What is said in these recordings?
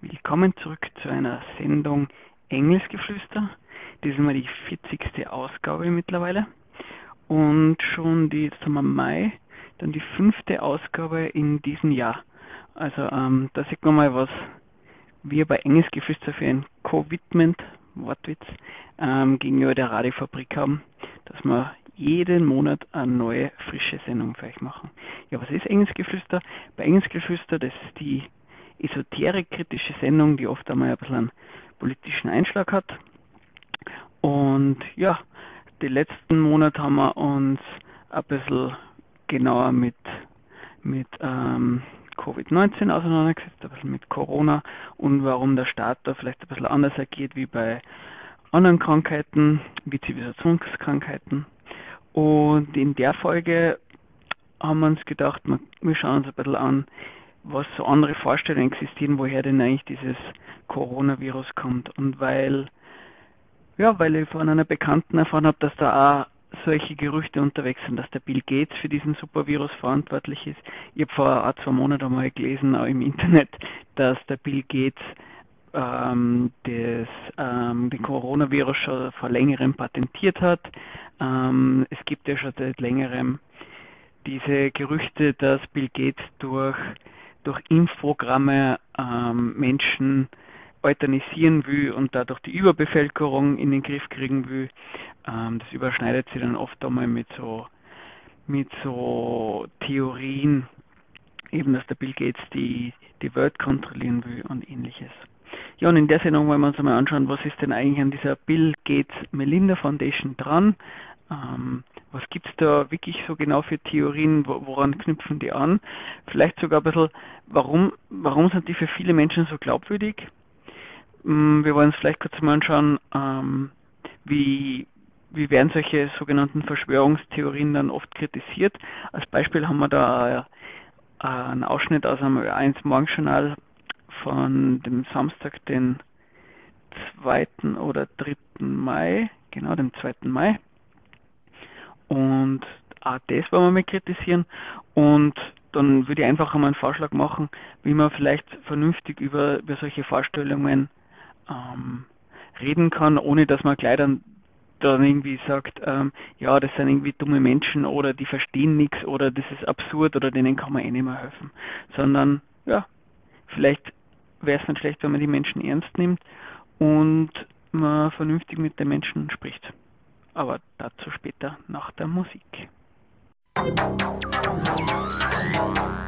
Willkommen zurück zu einer Sendung Engelsgeflüster. Diesmal die 40. Ausgabe mittlerweile. Und schon die, jetzt haben wir Mai, dann die fünfte Ausgabe in diesem Jahr. Also ähm, da sieht man mal, was wir bei Engelsgeflüster für ein Commitment, Wortwitz, ähm, gegenüber der Radiofabrik haben, dass wir jeden Monat eine neue, frische Sendung für euch machen. Ja, was ist Engelsgeflüster? Bei Engelsgeflüster, das ist die esoterik-kritische Sendung, die oft einmal ein bisschen einen politischen Einschlag hat. Und ja, die letzten Monate haben wir uns ein bisschen genauer mit, mit ähm, Covid-19 auseinandergesetzt, ein bisschen mit Corona und warum der Staat da vielleicht ein bisschen anders agiert wie bei anderen Krankheiten, wie Zivilisationskrankheiten. Und in der Folge haben wir uns gedacht, wir schauen uns ein bisschen an, was so andere Vorstellungen existieren, woher denn eigentlich dieses Coronavirus kommt. Und weil, ja, weil ich von einer Bekannten erfahren habe, dass da auch solche Gerüchte unterwegs sind, dass der Bill Gates für diesen Supervirus verantwortlich ist. Ich habe vor zwei Monaten einmal gelesen, auch im Internet, dass der Bill Gates ähm, das, ähm, den Coronavirus schon vor längerem patentiert hat. Ähm, es gibt ja schon seit längerem diese Gerüchte, dass Bill Gates durch, durch Impfprogramme ähm, Menschen euthanisieren will und dadurch die Überbevölkerung in den Griff kriegen will. Ähm, das überschneidet sich dann oft einmal mit so mit so Theorien, eben dass der Bill Gates die, die Welt kontrollieren will und ähnliches. Ja, und in der Sendung wollen wir uns einmal anschauen, was ist denn eigentlich an dieser Bill Gates Melinda Foundation dran? Ähm, was gibt es da wirklich so genau für Theorien? Woran knüpfen die an? Vielleicht sogar ein bisschen, warum, warum sind die für viele Menschen so glaubwürdig? Mm, wir wollen uns vielleicht kurz mal anschauen, ähm, wie, wie werden solche sogenannten Verschwörungstheorien dann oft kritisiert. Als Beispiel haben wir da äh, einen Ausschnitt aus einem 1 Morgenjournal von dem Samstag, den 2. oder 3. Mai, genau, dem 2. Mai. Und auch das wollen wir mal kritisieren. Und dann würde ich einfach einmal einen Vorschlag machen, wie man vielleicht vernünftig über, über solche Vorstellungen ähm, reden kann, ohne dass man gleich dann, dann irgendwie sagt, ähm, ja, das sind irgendwie dumme Menschen oder die verstehen nichts oder das ist absurd oder denen kann man eh nicht mehr helfen. Sondern, ja, vielleicht wäre es nicht schlecht, wenn man die Menschen ernst nimmt und man vernünftig mit den Menschen spricht. Aber dazu später nach der Musik. Fuck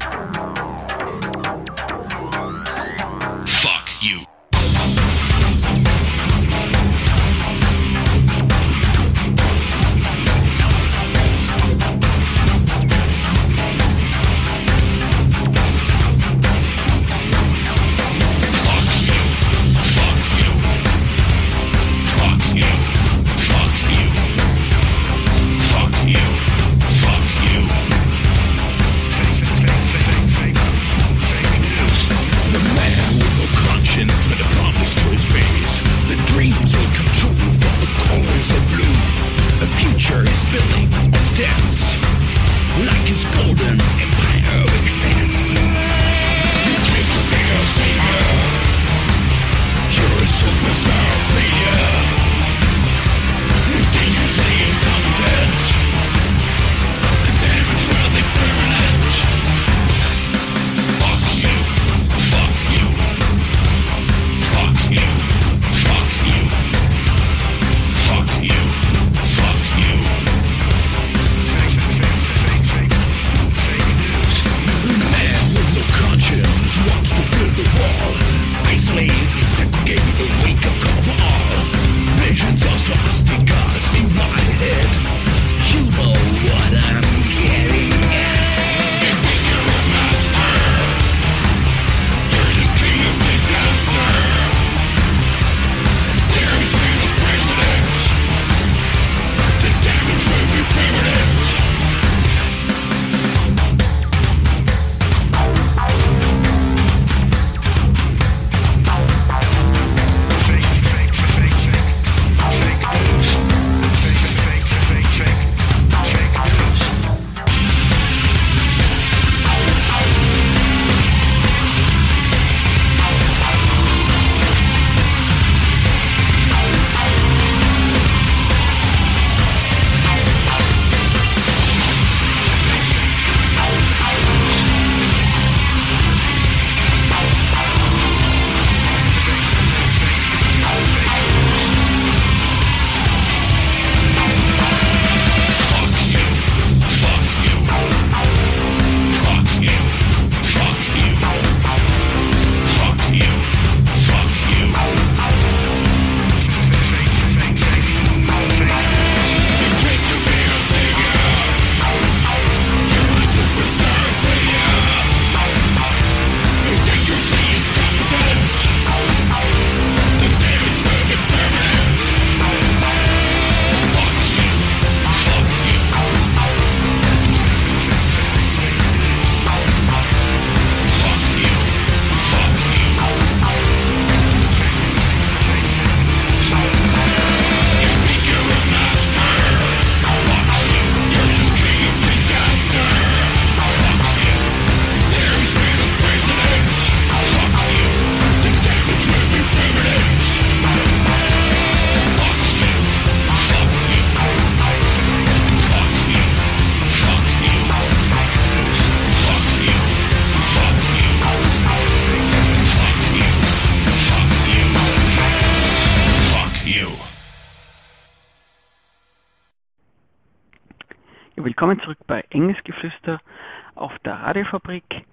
Radiofabrik.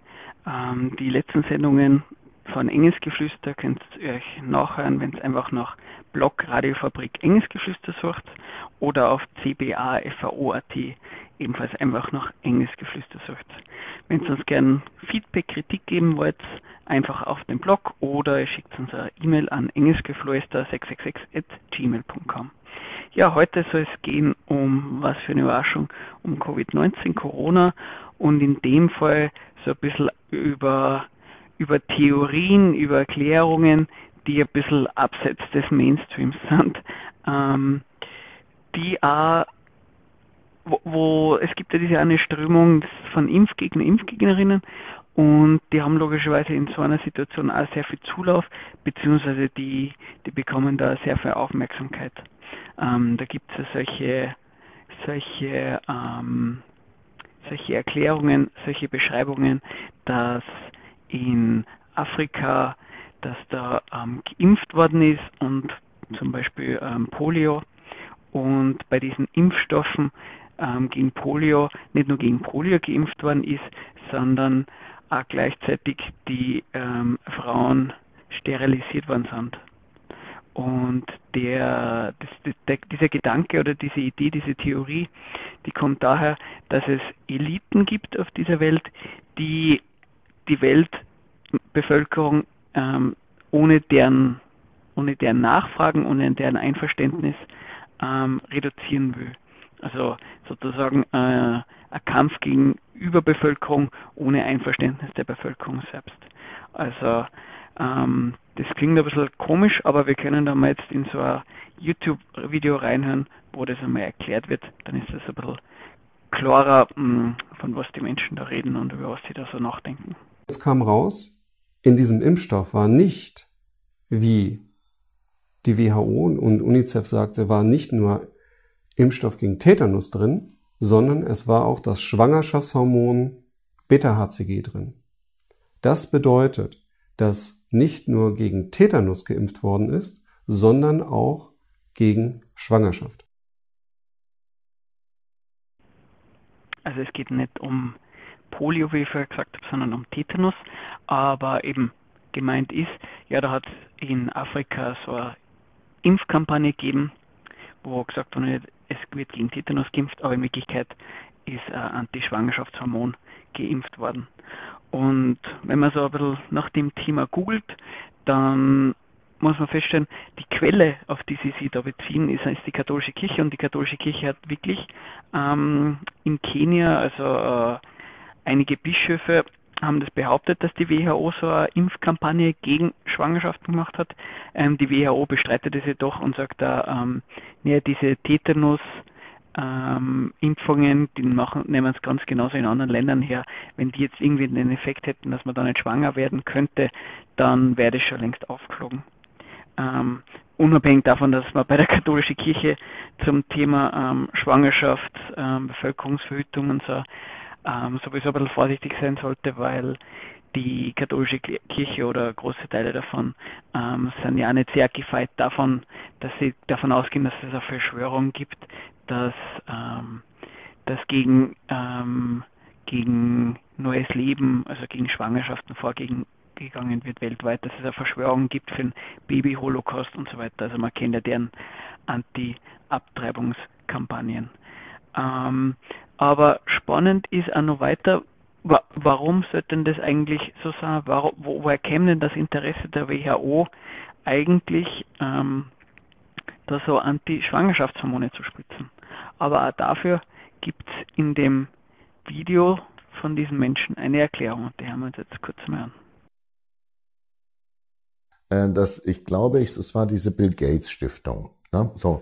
Ähm, die letzten Sendungen von Engelsgeflüster könnt ihr euch nachhören, wenn es einfach nach Blog Radiofabrik Engelsgeflüster sucht oder auf cbafao.at ebenfalls einfach nach Engelsgeflüster sucht. Wenn ihr uns gerne Feedback, Kritik geben wollt, einfach auf den Blog oder schickt uns eine E-Mail an engelsgeflüster666 Ja, heute soll es gehen um was für eine Überraschung, um Covid-19, Corona. Und in dem Fall so ein bisschen über über Theorien, über Erklärungen, die ein bisschen abseits des Mainstreams sind, ähm, die auch, wo, es gibt ja diese eine Strömung von Impfgegner, Impfgegnerinnen und die haben logischerweise in so einer Situation auch sehr viel Zulauf, beziehungsweise die, die bekommen da sehr viel Aufmerksamkeit. Ähm, da gibt es ja solche, solche, ähm, solche Erklärungen, solche Beschreibungen, dass in Afrika, dass da ähm, geimpft worden ist und zum Beispiel ähm, Polio. Und bei diesen Impfstoffen ähm, gegen Polio nicht nur gegen Polio geimpft worden ist, sondern auch gleichzeitig die ähm, Frauen sterilisiert worden sind. Und der, das, der, dieser Gedanke oder diese Idee, diese Theorie, die kommt daher, dass es Eliten gibt auf dieser Welt, die die Weltbevölkerung ähm, ohne deren ohne deren Nachfragen, ohne deren Einverständnis ähm, reduzieren will. Also sozusagen äh, ein Kampf gegen Überbevölkerung ohne Einverständnis der Bevölkerung selbst. Also ähm, das klingt ein bisschen komisch, aber wir können da mal jetzt in so ein YouTube-Video reinhören, wo das einmal erklärt wird. Dann ist das ein bisschen klarer, mh, hm, von was die Menschen da reden und über was sie da so nachdenken. Es kam raus, in diesem Impfstoff war nicht, wie die WHO und UNICEF sagte, war nicht nur Impfstoff gegen Tetanus drin, sondern es war auch das Schwangerschaftshormon Beta-HCG drin. Das bedeutet, dass nicht nur gegen Tetanus geimpft worden ist, sondern auch gegen Schwangerschaft. Also es geht nicht um Polio, wie ich vorher gesagt habe, sondern um Tetanus. Aber eben gemeint ist, ja, da hat es in Afrika so eine Impfkampagne gegeben, wo gesagt wurde, es wird gegen Tetanus geimpft, aber in Wirklichkeit ist ein Antischwangerschaftshormon geimpft worden. Und wenn man so ein bisschen nach dem Thema googelt, dann muss man feststellen, die Quelle, auf die sie sich da beziehen, ist, ist die katholische Kirche und die katholische Kirche hat wirklich ähm, in Kenia, also äh, Einige Bischöfe haben das behauptet, dass die WHO so eine Impfkampagne gegen Schwangerschaft gemacht hat. Ähm, die WHO bestreitet es jedoch und sagt da, ähm, nee, diese Tetanus ähm, Impfungen, die machen, nehmen es ganz genauso in anderen Ländern her. Wenn die jetzt irgendwie den Effekt hätten, dass man da nicht schwanger werden könnte, dann wäre das schon längst aufgeflogen. Ähm, unabhängig davon, dass man bei der katholischen Kirche zum Thema ähm, Schwangerschaft, ähm, Bevölkerungsverhütung und so ähm, sowieso ein bisschen vorsichtig sein sollte, weil die katholische Kirche oder große Teile davon ähm, sind ja nicht sehr gefeit davon, dass sie davon ausgehen, dass es eine Verschwörung gibt, dass, ähm, dass gegen, ähm, gegen neues Leben, also gegen Schwangerschaften vorgegangen wird weltweit, dass es eine Verschwörung gibt für den Baby-Holocaust und so weiter. Also man kennt ja deren Anti-Abtreibungskampagnen. Ähm, aber spannend ist auch noch weiter, wa warum sollte denn das eigentlich so sein? Warum, wo, woher käme denn das Interesse der WHO eigentlich, ähm, da so Anti-Schwangerschaftshormone zu spritzen? Aber auch dafür gibt es in dem Video von diesen Menschen eine Erklärung und die haben wir uns jetzt kurz mal an. Äh, das, ich glaube, es war diese Bill Gates Stiftung. Ne? So,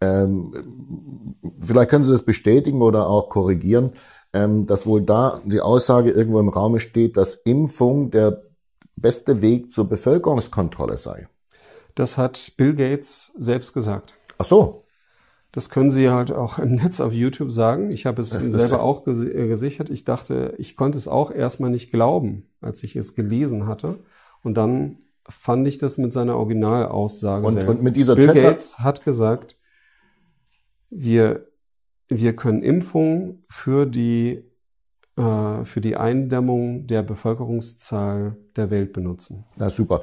ähm, vielleicht können Sie das bestätigen oder auch korrigieren, ähm, dass wohl da die Aussage irgendwo im Raum steht, dass Impfung der beste Weg zur Bevölkerungskontrolle sei. Das hat Bill Gates selbst gesagt. Ach so. Das können Sie halt auch im Netz auf YouTube sagen. Ich habe es das selber auch äh, gesichert. Ich dachte, ich konnte es auch erstmal nicht glauben, als ich es gelesen hatte. Und dann fand ich das mit seiner Originalaussage. Und, und mit dieser Bill Gates hat gesagt, wir wir können Impfungen für die, äh, für die Eindämmung der Bevölkerungszahl der Welt benutzen. Na super.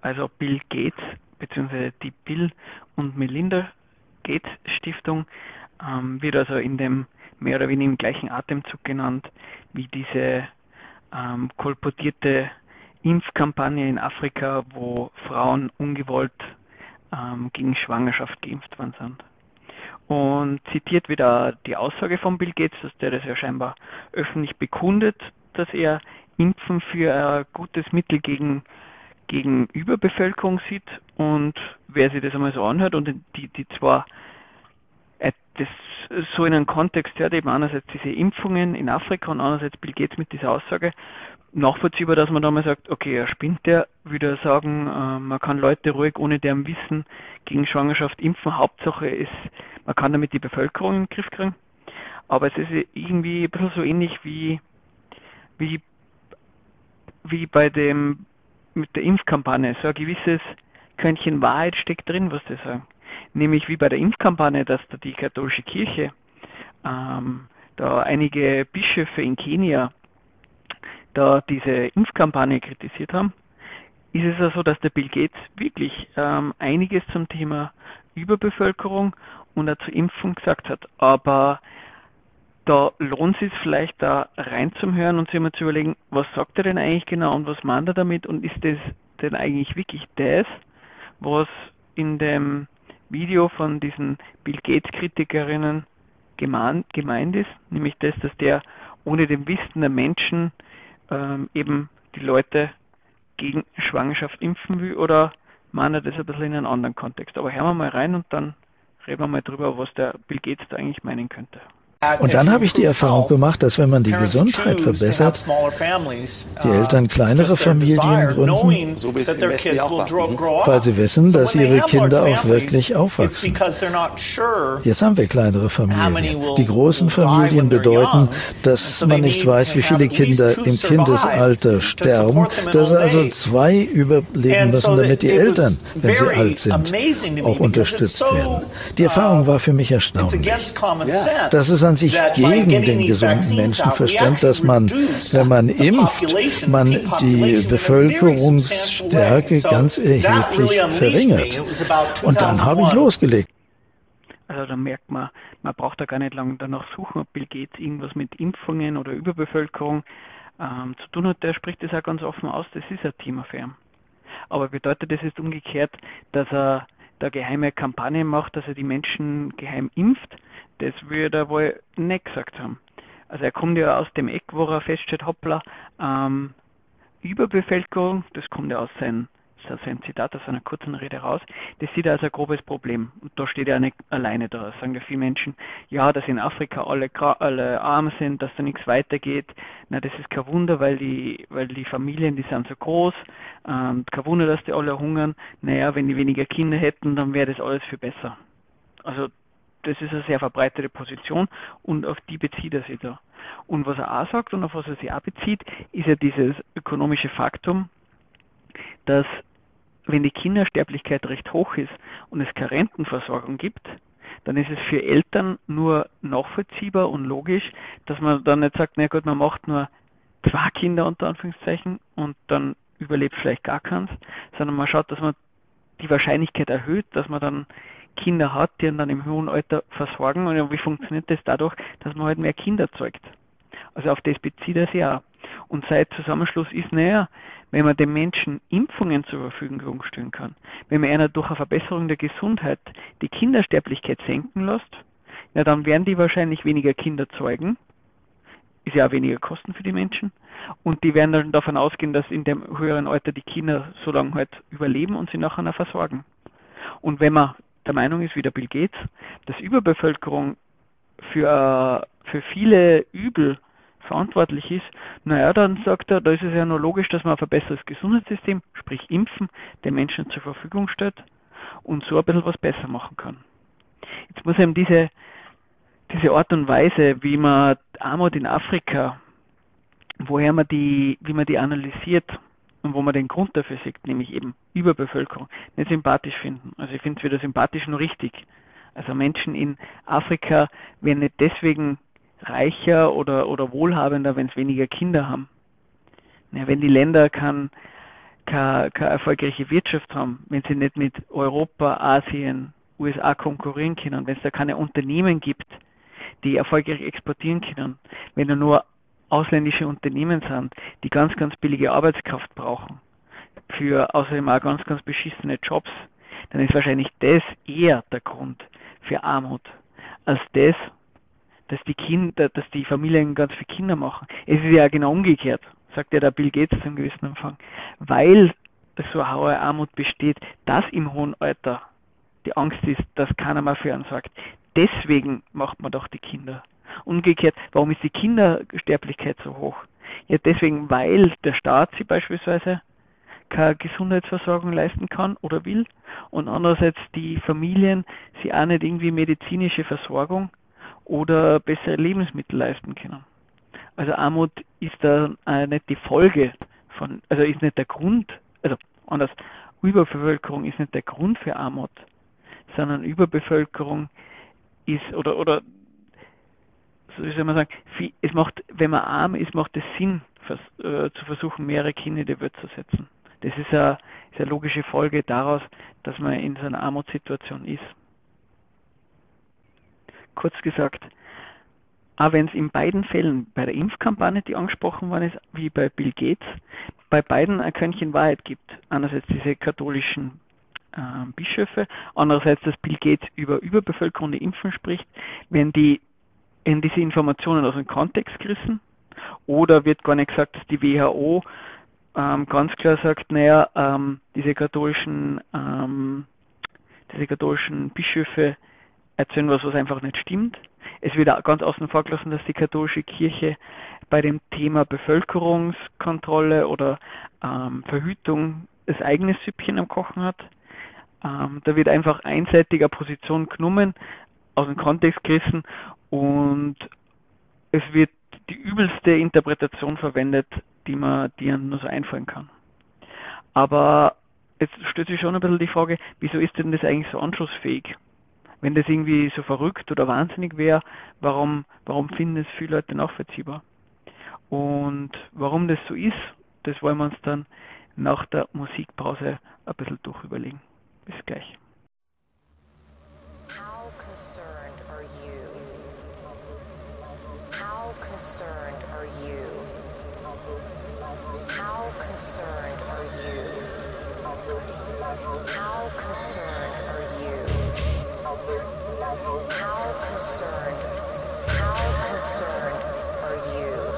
Also Bill Gates bzw. die Bill und Melinda Gates Stiftung ähm, wird also in dem mehr oder weniger im gleichen Atemzug genannt wie diese ähm, kolportierte Impfkampagne in Afrika, wo Frauen ungewollt ähm, gegen Schwangerschaft geimpft worden sind. Und zitiert wieder die Aussage von Bill Gates, dass der das ja scheinbar öffentlich bekundet, dass er Impfen für ein gutes Mittel gegen, gegen Überbevölkerung sieht. Und wer sich das einmal so anhört und die, die zwar äh, das so in einem Kontext hört, eben einerseits diese Impfungen in Afrika und andererseits Bill Gates mit dieser Aussage, nachvollziehbar, dass man da mal sagt, okay, er spinnt der, würde sagen, äh, man kann Leute ruhig ohne deren Wissen gegen Schwangerschaft impfen. Hauptsache ist, man kann damit die Bevölkerung in den Griff kriegen. Aber es ist irgendwie ein bisschen so ähnlich wie, wie, wie bei dem, mit der Impfkampagne. So ein gewisses Körnchen Wahrheit steckt drin, was die sagen. Nämlich wie bei der Impfkampagne, dass da die katholische Kirche, ähm, da einige Bischöfe in Kenia da diese Impfkampagne kritisiert haben, ist es ja so, dass der Bill Gates wirklich ähm, einiges zum Thema Überbevölkerung und auch zur Impfung gesagt hat. Aber da lohnt es sich vielleicht da reinzuhören und sich mal zu überlegen, was sagt er denn eigentlich genau und was meint er damit und ist das denn eigentlich wirklich das, was in dem Video von diesen Bill Gates Kritikerinnen gemeint, gemeint ist, nämlich das, dass der ohne dem Wissen der Menschen ähm, eben die Leute gegen Schwangerschaft impfen will oder meint das ein bisschen in einem anderen Kontext. Aber hören wir mal rein und dann reden wir mal drüber, was der Bill Gates da eigentlich meinen könnte. Und dann habe ich die Erfahrung gemacht, dass wenn man die Gesundheit verbessert, die Eltern kleinere Familien gründen, weil sie wissen, dass ihre Kinder auch wirklich aufwachsen. Jetzt haben wir kleinere Familien. Die großen Familien bedeuten, dass man nicht weiß, wie viele Kinder im Kindesalter sterben, dass also zwei überleben müssen, damit die Eltern, wenn sie alt sind, auch unterstützt werden. Die Erfahrung war für mich erstaunlich. Das ist an sich gegen den gesunden Menschenverstand, dass man, wenn man impft, man die Bevölkerungsstärke ganz erheblich verringert. Und dann habe ich losgelegt. Also da merkt man, man braucht da gar nicht lange danach suchen, ob Bill Gates irgendwas mit Impfungen oder Überbevölkerung ähm, zu tun hat. Der spricht das auch ganz offen aus, das ist ein Thema für ihn. Aber bedeutet das jetzt umgekehrt, dass er da geheime Kampagnen macht, dass er die Menschen geheim impft? Das würde er wohl nicht gesagt haben. Also er kommt ja aus dem Eck, wo er feststellt, hoppla, ähm, Überbevölkerung, das kommt ja aus seinem ist ein Zitat aus einer kurzen Rede raus, das sieht er als ein grobes Problem. Und da steht er nicht alleine da. Sagen ja viele Menschen, ja, dass in Afrika alle, alle arm sind, dass da nichts weitergeht. Na, das ist kein Wunder, weil die, weil die Familien, die sind so groß. Ähm, kein Wunder, dass die alle hungern. Naja, wenn die weniger Kinder hätten, dann wäre das alles viel besser. Also das ist eine sehr verbreitete Position und auf die bezieht er sich da. Und was er auch sagt und auf was er sich auch bezieht, ist ja dieses ökonomische Faktum, dass wenn die Kindersterblichkeit recht hoch ist und es keine Rentenversorgung gibt, dann ist es für Eltern nur nachvollziehbar und logisch, dass man dann nicht sagt, na gut, man macht nur zwei Kinder unter Anführungszeichen und dann überlebt vielleicht gar keins, sondern man schaut, dass man die Wahrscheinlichkeit erhöht, dass man dann Kinder hat, die dann im hohen Alter versorgen. Und wie funktioniert das dadurch, dass man halt mehr Kinder zeugt? Also auf das bezieht er sich auch. Und seit Zusammenschluss ist, naja, wenn man den Menschen Impfungen zur Verfügung stellen kann, wenn man einer durch eine Verbesserung der Gesundheit die Kindersterblichkeit senken lässt, ja, dann werden die wahrscheinlich weniger Kinder zeugen. Ist ja auch weniger Kosten für die Menschen. Und die werden dann davon ausgehen, dass in dem höheren Alter die Kinder so lange halt überleben und sie nachher versorgen. Und wenn man der Meinung ist, wie der Bill Gates, dass Überbevölkerung für, für viele Übel verantwortlich ist, naja, dann sagt er, da ist es ja nur logisch, dass man ein verbessertes Gesundheitssystem, sprich Impfen, den Menschen zur Verfügung stellt und so ein bisschen was besser machen kann. Jetzt muss eben diese, diese Art und Weise, wie man Armut in Afrika, woher man die, wie man die analysiert und wo man den Grund dafür sieht, nämlich eben Überbevölkerung, nicht sympathisch finden. Also ich finde es weder sympathisch noch richtig. Also Menschen in Afrika werden nicht deswegen reicher oder, oder wohlhabender, wenn es weniger Kinder haben. Ja, wenn die Länder kein, keine, keine erfolgreiche Wirtschaft haben, wenn sie nicht mit Europa, Asien, USA konkurrieren können, wenn es da keine Unternehmen gibt, die erfolgreich exportieren können, wenn da nur ausländische Unternehmen sind, die ganz, ganz billige Arbeitskraft brauchen, für außerdem auch ganz, ganz beschissene Jobs, dann ist wahrscheinlich das eher der Grund für Armut, als das, dass die Kinder, dass die Familien ganz viele Kinder machen. Es ist ja genau umgekehrt, sagt ja der Bill Gates zum gewissen Anfang, weil so eine hohe Armut besteht, dass im hohen Alter die Angst ist, dass keiner mehr für einen sorgt. Deswegen macht man doch die Kinder. Umgekehrt, warum ist die Kindersterblichkeit so hoch? Ja, deswegen, weil der Staat sie beispielsweise keine Gesundheitsversorgung leisten kann oder will und andererseits die Familien sie auch nicht irgendwie medizinische Versorgung oder bessere Lebensmittel leisten können. Also Armut ist da nicht die Folge von, also ist nicht der Grund, also anders, Überbevölkerung ist nicht der Grund für Armut, sondern Überbevölkerung ist oder oder wie soll man sagen, es macht, wenn man arm ist, macht es Sinn, äh, zu versuchen, mehrere Kinder in die Welt zu setzen. Das ist eine, ist eine logische Folge daraus, dass man in so einer Armutssituation ist. Kurz gesagt, auch wenn es in beiden Fällen bei der Impfkampagne, die angesprochen worden ist, wie bei Bill Gates, bei beiden ein Körnchen Wahrheit gibt. Einerseits diese katholischen äh, Bischöfe, andererseits, dass Bill Gates über Überbevölkerung der Impfen spricht, wenn die in diese Informationen aus dem Kontext gerissen oder wird gar nicht gesagt, dass die WHO ähm, ganz klar sagt, naja, ähm, diese katholischen, ähm, diese katholischen Bischöfe erzählen was, was einfach nicht stimmt. Es wird auch ganz außen vor gelassen, dass die katholische Kirche bei dem Thema Bevölkerungskontrolle oder ähm, Verhütung das eigene Süppchen am Kochen hat. Ähm, da wird einfach einseitiger Position genommen, aus dem Kontext gerissen und es wird die übelste Interpretation verwendet, die man, einem nur so einfallen kann. Aber jetzt stellt sich schon ein bisschen die Frage, wieso ist denn das eigentlich so anschlussfähig? Wenn das irgendwie so verrückt oder wahnsinnig wäre, warum, warum finden es viele Leute nachvollziehbar? Und warum das so ist, das wollen wir uns dann nach der Musikpause ein bisschen durchüberlegen. Bis gleich. How concerned are you? How concerned are you? How concerned are you? How concerned? How concerned are you?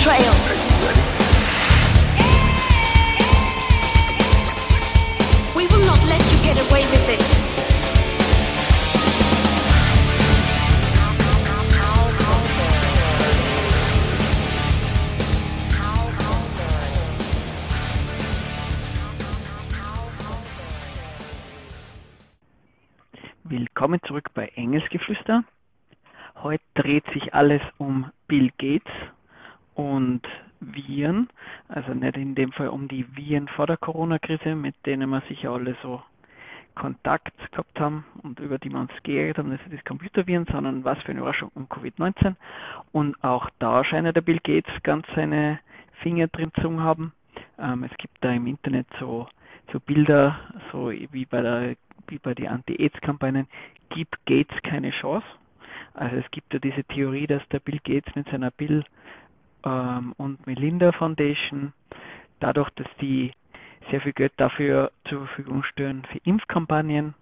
Betrayal. We will not let you get away with this. Willkommen zurück bei Engelsgeflüster. Heute dreht sich alles um Bill Gates und Viren, also nicht in dem Fall um die Viren vor der Corona-Krise, mit denen wir sicher alle so Kontakt gehabt haben und über die wir uns geärgert haben, das sind die Computerviren, sondern was für eine Überraschung um Covid-19. Und auch da scheint der Bill Gates ganz seine Finger drin zu haben. Ähm, es gibt da im Internet so, so Bilder, so wie bei der wie bei den Anti-AIDS-Kampagnen, gibt Gates keine Chance. Also es gibt ja diese Theorie, dass der Bill Gates mit seiner Bill ähm, und Melinda Foundation, dadurch, dass die sehr viel Geld dafür zur Verfügung stellen für Impfkampagnen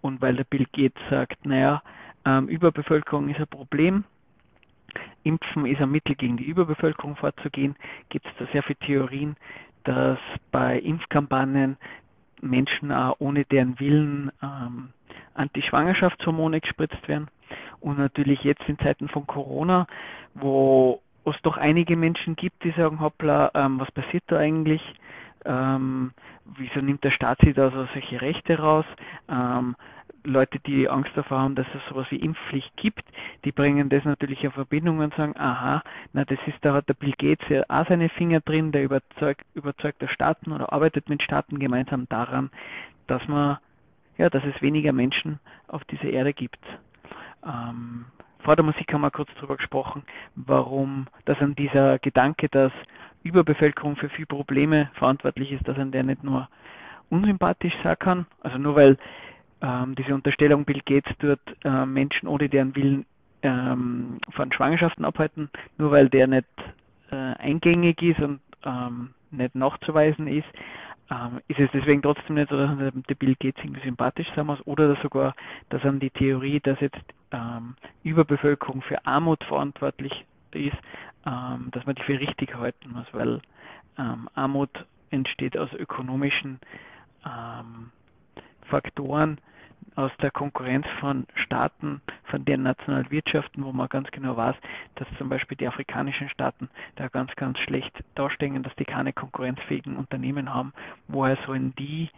und weil der Bill Gates sagt, naja, ähm, Überbevölkerung ist ein Problem, Impfen ist ein Mittel gegen die Überbevölkerung vorzugehen, gibt es da sehr viele Theorien, dass bei Impfkampagnen Menschen auch ohne deren Willen ähm, Antischwangerschaftshormone gespritzt werden. Und natürlich jetzt in Zeiten von Corona, wo es doch einige Menschen gibt, die sagen, hoppla, ähm, was passiert da eigentlich? Ähm, wieso nimmt der Staat sich da so solche Rechte raus? Ähm, Leute, die Angst davor haben, dass es sowas wie Impfpflicht gibt, die bringen das natürlich in Verbindung und sagen, aha, na das ist, da hat der Bill Gates ja auch seine Finger drin, der überzeugt, überzeugt der Staaten oder arbeitet mit Staaten gemeinsam daran, dass man, ja, dass es weniger Menschen auf dieser Erde gibt. Ähm, vor der Musik haben wir kurz darüber gesprochen, warum, dass an dieser Gedanke, dass Überbevölkerung für viele Probleme verantwortlich ist, dass an der nicht nur unsympathisch sein kann, also nur weil ähm, diese Unterstellung, Bill Gates tut äh, Menschen ohne deren Willen ähm, von Schwangerschaften abhalten, nur weil der nicht äh, eingängig ist und ähm, nicht nachzuweisen ist, ähm, ist es deswegen trotzdem nicht so, dass der Bill Gates irgendwie sympathisch sein muss oder sogar, dass an die Theorie, dass jetzt ähm, Überbevölkerung für Armut verantwortlich ist, ähm, dass man die für richtig halten muss, weil ähm, Armut entsteht aus ökonomischen ähm, Faktoren aus der Konkurrenz von Staaten, von deren nationalen Wirtschaften, wo man ganz genau weiß, dass zum Beispiel die afrikanischen Staaten da ganz, ganz schlecht dastehen, dass die keine konkurrenzfähigen Unternehmen haben. Woher sollen die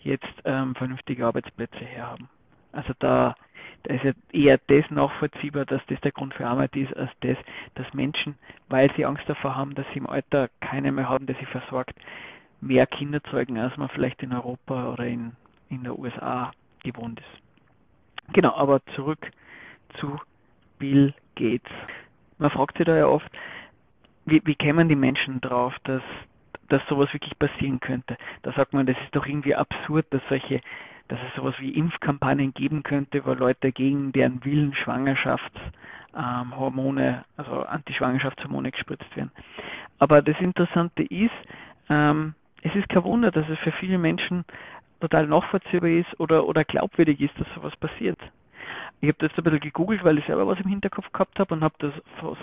jetzt ähm, vernünftige Arbeitsplätze herhaben? Also da, da ist ja eher das nachvollziehbar, dass das der Grund für Arbeit ist, als das, dass Menschen, weil sie Angst davor haben, dass sie im Alter keine mehr haben, der sie versorgt, mehr Kinder zeugen, als man vielleicht in Europa oder in in der USA gewohnt ist. Genau, aber zurück zu Bill Gates. Man fragt sich da ja oft, wie, wie kämen die Menschen drauf, dass, dass sowas wirklich passieren könnte? Da sagt man, das ist doch irgendwie absurd, dass solche, dass es sowas wie Impfkampagnen geben könnte, wo Leute gegen deren Willen Schwangerschaftshormone, ähm, also Antischwangerschaftshormone gespritzt werden. Aber das Interessante ist, ähm, es ist kein Wunder, dass es für viele Menschen total nachvollziehbar ist oder, oder glaubwürdig ist, dass sowas passiert. Ich habe das ein bisschen gegoogelt, weil ich selber was im Hinterkopf gehabt habe und habe da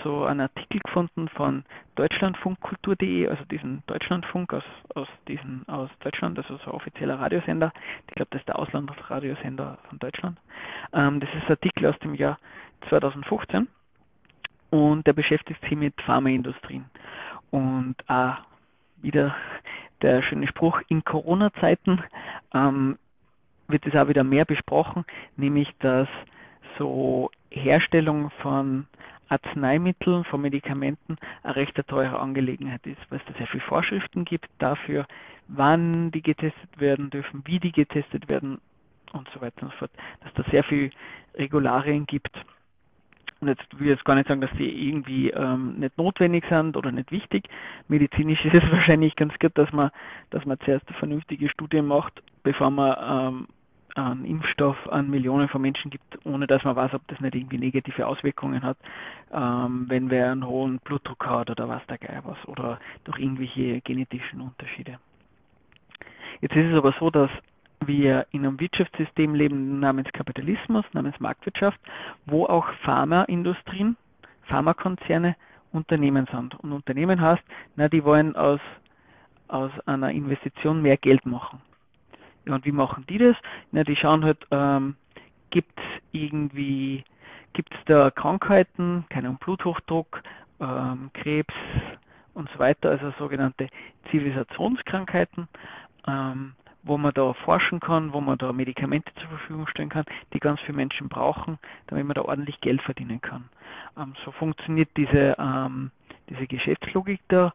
so einen Artikel gefunden von deutschlandfunkkultur.de, also diesen Deutschlandfunk aus, aus, diesen, aus Deutschland, also so ein offizieller Radiosender. Ich glaube, das ist der Auslandsradiosender von Deutschland. Ähm, das ist ein Artikel aus dem Jahr 2015 und der beschäftigt sich mit Pharmaindustrien. Und auch wieder der schöne Spruch, in Corona-Zeiten ähm, wird es auch wieder mehr besprochen, nämlich dass so Herstellung von Arzneimitteln, von Medikamenten eine recht teure Angelegenheit ist, weil es da sehr viele Vorschriften gibt dafür, wann die getestet werden dürfen, wie die getestet werden und so weiter und so fort, dass da sehr viele Regularien gibt und jetzt will ich jetzt gar nicht sagen, dass die irgendwie ähm, nicht notwendig sind oder nicht wichtig. Medizinisch ist es wahrscheinlich ganz gut, dass man, dass man zuerst eine vernünftige Studie macht, bevor man ähm, einen Impfstoff an Millionen von Menschen gibt, ohne dass man weiß, ob das nicht irgendwie negative Auswirkungen hat, ähm, wenn wer einen hohen Blutdruck hat oder was der Geier was oder durch irgendwelche genetischen Unterschiede. Jetzt ist es aber so, dass wir in einem Wirtschaftssystem leben namens Kapitalismus, namens Marktwirtschaft, wo auch Pharmaindustrien Pharmakonzerne Unternehmen sind. Und Unternehmen heißt, na, die wollen aus, aus einer Investition mehr Geld machen. Ja, und wie machen die das? Na, die schauen halt, ähm, gibt es irgendwie, gibt es da Krankheiten, keine Bluthochdruck, ähm, Krebs und so weiter, also sogenannte Zivilisationskrankheiten, ähm, wo man da forschen kann, wo man da Medikamente zur Verfügung stellen kann, die ganz viele Menschen brauchen, damit man da ordentlich Geld verdienen kann. Ähm, so funktioniert diese, ähm, diese Geschäftslogik da.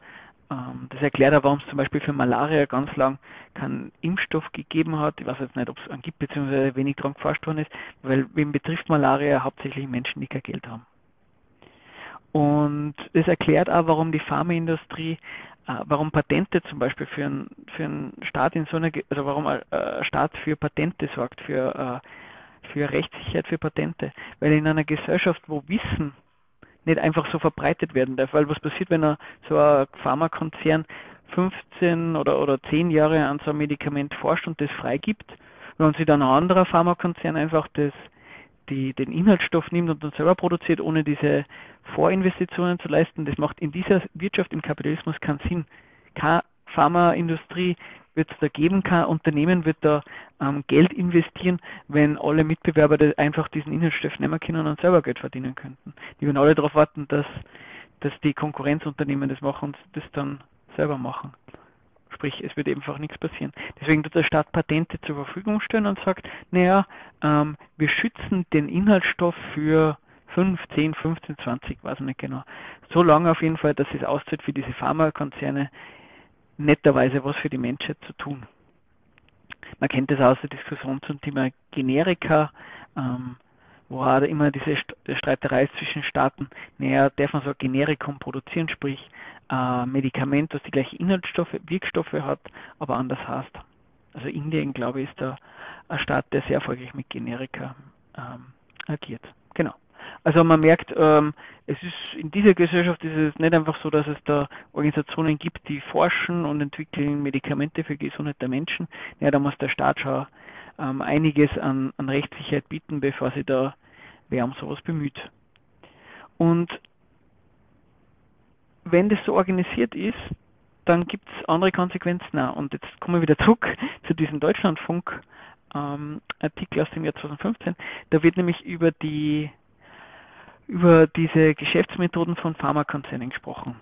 Ähm, das erklärt auch, warum es zum Beispiel für Malaria ganz lang keinen Impfstoff gegeben hat. Ich weiß jetzt nicht, ob es einen gibt, beziehungsweise wenig daran geforscht worden ist, weil wem betrifft Malaria hauptsächlich Menschen, die kein Geld haben. Und das erklärt auch, warum die Pharmaindustrie, äh, warum Patente zum Beispiel für einen für einen Staat in so einer, also warum ein Staat für Patente sorgt, für äh, für Rechtssicherheit für Patente, weil in einer Gesellschaft, wo Wissen nicht einfach so verbreitet werden darf. Weil was passiert, wenn so ein Pharmakonzern 15 oder, oder 10 Jahre an so einem Medikament forscht und das freigibt, wenn sich dann ein anderer Pharmakonzern einfach das, die, den Inhaltsstoff nimmt und dann selber produziert, ohne diese Vorinvestitionen zu leisten, das macht in dieser Wirtschaft, im Kapitalismus keinen Sinn. Keine Pharmaindustrie wird es da geben, kein Unternehmen wird da ähm, Geld investieren, wenn alle Mitbewerber einfach diesen Inhaltsstoff nehmen können und selber Geld verdienen könnten. Die werden alle darauf warten, dass, dass die Konkurrenzunternehmen das machen und das dann selber machen. Sprich, es wird einfach nichts passieren. Deswegen tut der Staat Patente zur Verfügung stellen und sagt, naja, ähm, wir schützen den Inhaltsstoff für 5, 10, 15, 20, weiß ich nicht genau. So lange auf jeden Fall, dass es auszahlt für diese Pharmakonzerne netterweise was für die Menschheit zu tun. Man kennt das aus der Diskussion zum Thema Generika, ähm, wo auch immer diese Streiterei zwischen Staaten, naja, darf man so ein Generikum produzieren, sprich äh, Medikament, das die gleichen Inhaltsstoffe, Wirkstoffe hat, aber anders heißt. Also Indien, glaube ich, ist da ein Staat, der sehr erfolgreich mit Generika ähm, agiert. Genau. Also man merkt, ähm, es ist in dieser Gesellschaft ist es nicht einfach so, dass es da Organisationen gibt, die forschen und entwickeln Medikamente für Gesundheit der Menschen. Ja, da muss der Staat schon ähm, einiges an, an Rechtssicherheit bieten, bevor sich da wer um sowas bemüht. Und wenn das so organisiert ist, dann gibt es andere Konsequenzen auch. Und jetzt kommen wir wieder zurück zu diesem Deutschlandfunk ähm, aus dem Jahr 2015. Da wird nämlich über die über diese Geschäftsmethoden von Pharmakonzernen gesprochen.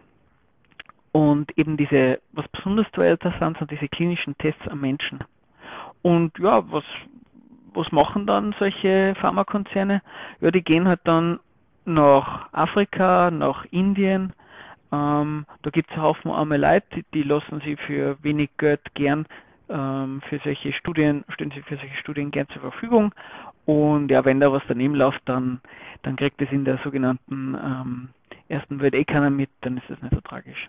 Und eben diese, was besonders teuer sind, sind diese klinischen Tests am Menschen. Und ja, was, was machen dann solche Pharmakonzerne? Ja, die gehen halt dann nach Afrika, nach Indien. Ähm, da gibt es Haufen arme Leute, die, die lassen sie für wenig Geld gern ähm, für solche Studien, stehen sie für solche Studien gern zur Verfügung. Und ja, wenn da was daneben läuft, dann, dann kriegt es in der sogenannten ähm, ersten Welt eh keiner mit, dann ist das nicht so tragisch.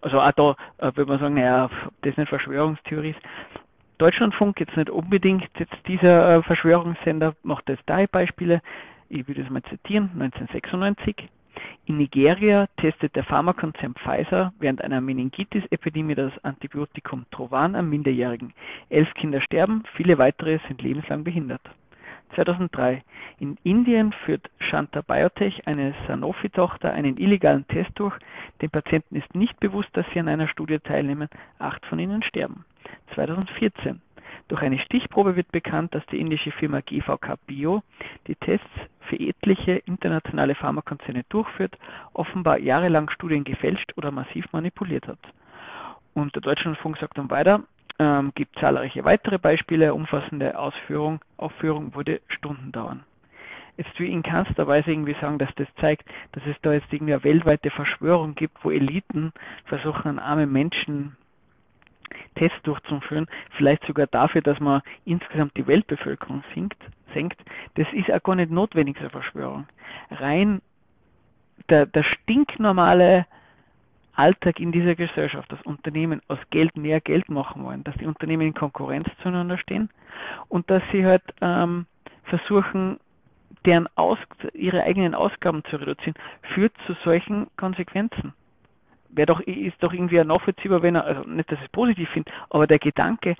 Also auch da äh, würde man sagen, naja, das nicht Verschwörungstheorie. Deutschlandfunk jetzt nicht unbedingt jetzt dieser äh, Verschwörungssender macht jetzt drei Beispiele. Ich würde es mal zitieren, 1996. In Nigeria testet der Pharmakonzern Pfizer während einer Meningitis-Epidemie das Antibiotikum Trovan an Minderjährigen. Elf Kinder sterben, viele weitere sind lebenslang behindert. 2003. In Indien führt Shanta Biotech, eine Sanofi-Tochter, einen illegalen Test durch. Den Patienten ist nicht bewusst, dass sie an einer Studie teilnehmen. Acht von ihnen sterben. 2014. Durch eine Stichprobe wird bekannt, dass die indische Firma GVK Bio die Tests für etliche internationale Pharmakonzerne durchführt, offenbar jahrelang Studien gefälscht oder massiv manipuliert hat. Und der Deutschlandfunk sagt dann weiter, ähm, gibt zahlreiche weitere Beispiele. Umfassende Ausführung, Aufführung würde Stunden dauern. Jetzt will ich in keinster Weise irgendwie sagen, dass das zeigt, dass es da jetzt irgendwie eine weltweite Verschwörung gibt, wo Eliten versuchen, an arme Menschen Tests durchzuführen, vielleicht sogar dafür, dass man insgesamt die Weltbevölkerung sinkt, senkt. Das ist auch gar nicht notwendig, so Verschwörung. Rein der, der stinknormale Alltag in dieser Gesellschaft, dass Unternehmen aus Geld mehr Geld machen wollen, dass die Unternehmen in Konkurrenz zueinander stehen und dass sie halt ähm, versuchen, deren Aus ihre eigenen Ausgaben zu reduzieren, führt zu solchen Konsequenzen. wäre doch, ist doch irgendwie nachvollziehbar, wenn er, also nicht, dass ich es positiv finde, aber der Gedanke,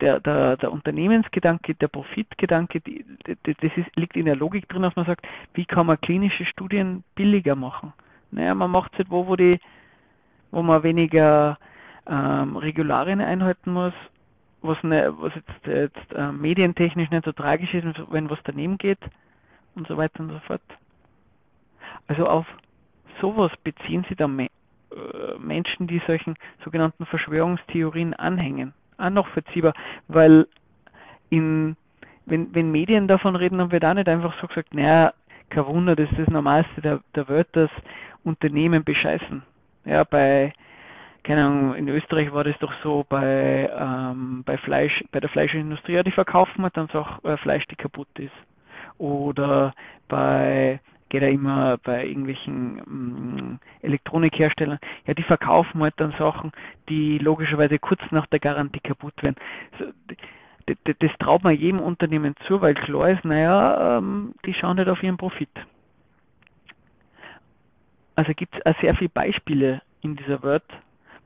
der, der, der Unternehmensgedanke, der Profitgedanke, die, das ist, liegt in der Logik drin, dass man sagt, wie kann man klinische Studien billiger machen? Naja, man macht es halt wo, wo die, wo man weniger ähm, Regularien einhalten muss, was, ne, was jetzt, jetzt äh, medientechnisch nicht so tragisch ist, wenn was daneben geht und so weiter und so fort. Also auf sowas beziehen sich dann äh, Menschen, die solchen sogenannten Verschwörungstheorien anhängen. Auch noch verziehbar, weil in, wenn, wenn Medien davon reden, dann wird auch nicht einfach so gesagt, naja, kein Wunder, das ist das Normalste der, der Welt, dass Unternehmen bescheißen. Ja, bei, keine Ahnung, in Österreich war das doch so bei, ähm, bei Fleisch, bei der Fleischindustrie, ja, die verkaufen halt dann auch äh, Fleisch, die kaputt ist. Oder bei geht ja immer bei irgendwelchen ähm, Elektronikherstellern, ja, die verkaufen halt dann Sachen, die logischerweise kurz nach der Garantie kaputt werden. So, das, das traut man jedem Unternehmen zu, weil klar ist, naja, ähm, die schauen nicht auf ihren Profit. Also gibt es sehr viele Beispiele in dieser Welt,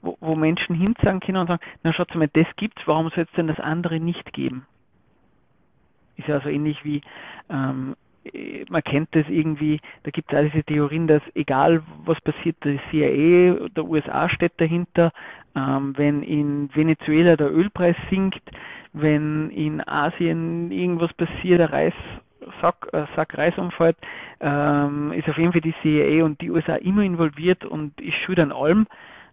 wo, wo Menschen hinsagen können und sagen, na schaut mal, das gibt's, warum soll es denn das andere nicht geben? Ist ja so ähnlich wie ähm, man kennt das irgendwie, da gibt es auch diese Theorien, dass egal was passiert, der CIA der USA steht dahinter, ähm, wenn in Venezuela der Ölpreis sinkt, wenn in Asien irgendwas passiert, der Reis, Sack, äh, Sack Reis umfällt, ähm, ist auf jeden Fall die CIA und die USA immer involviert und ist schuld an allem,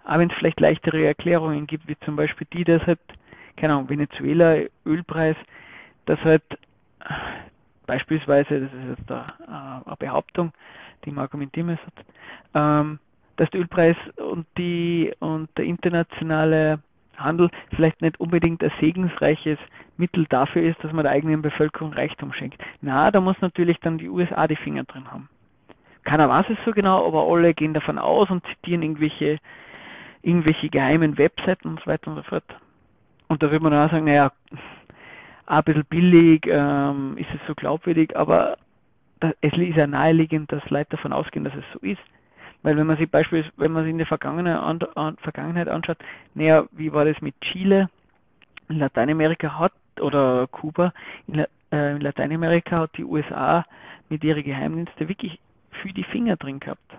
auch wenn es vielleicht leichtere Erklärungen gibt, wie zum Beispiel die, dass halt, keine Ahnung, Venezuela, Ölpreis, dass halt beispielsweise, das ist jetzt eine, eine Behauptung, die man argumentieren muss, ähm, dass der Ölpreis und die und der internationale Handel vielleicht nicht unbedingt ein segensreiches Mittel dafür ist, dass man der eigenen Bevölkerung Reichtum schenkt. Na, da muss natürlich dann die USA die Finger drin haben. Keiner weiß es so genau, aber alle gehen davon aus und zitieren irgendwelche, irgendwelche geheimen Webseiten und so weiter und so fort. Und da würde man dann auch sagen, naja, ein bisschen billig, ähm, ist es so glaubwürdig, aber es ist ja naheliegend, dass Leute davon ausgehen, dass es so ist. Weil wenn man sich beispielsweise, wenn man sich in der Vergangenheit, an, an, Vergangenheit anschaut, naja, wie war das mit Chile? In Lateinamerika hat, oder Kuba, in, äh, in Lateinamerika hat die USA mit ihren Geheimdiensten wirklich viel die Finger drin gehabt.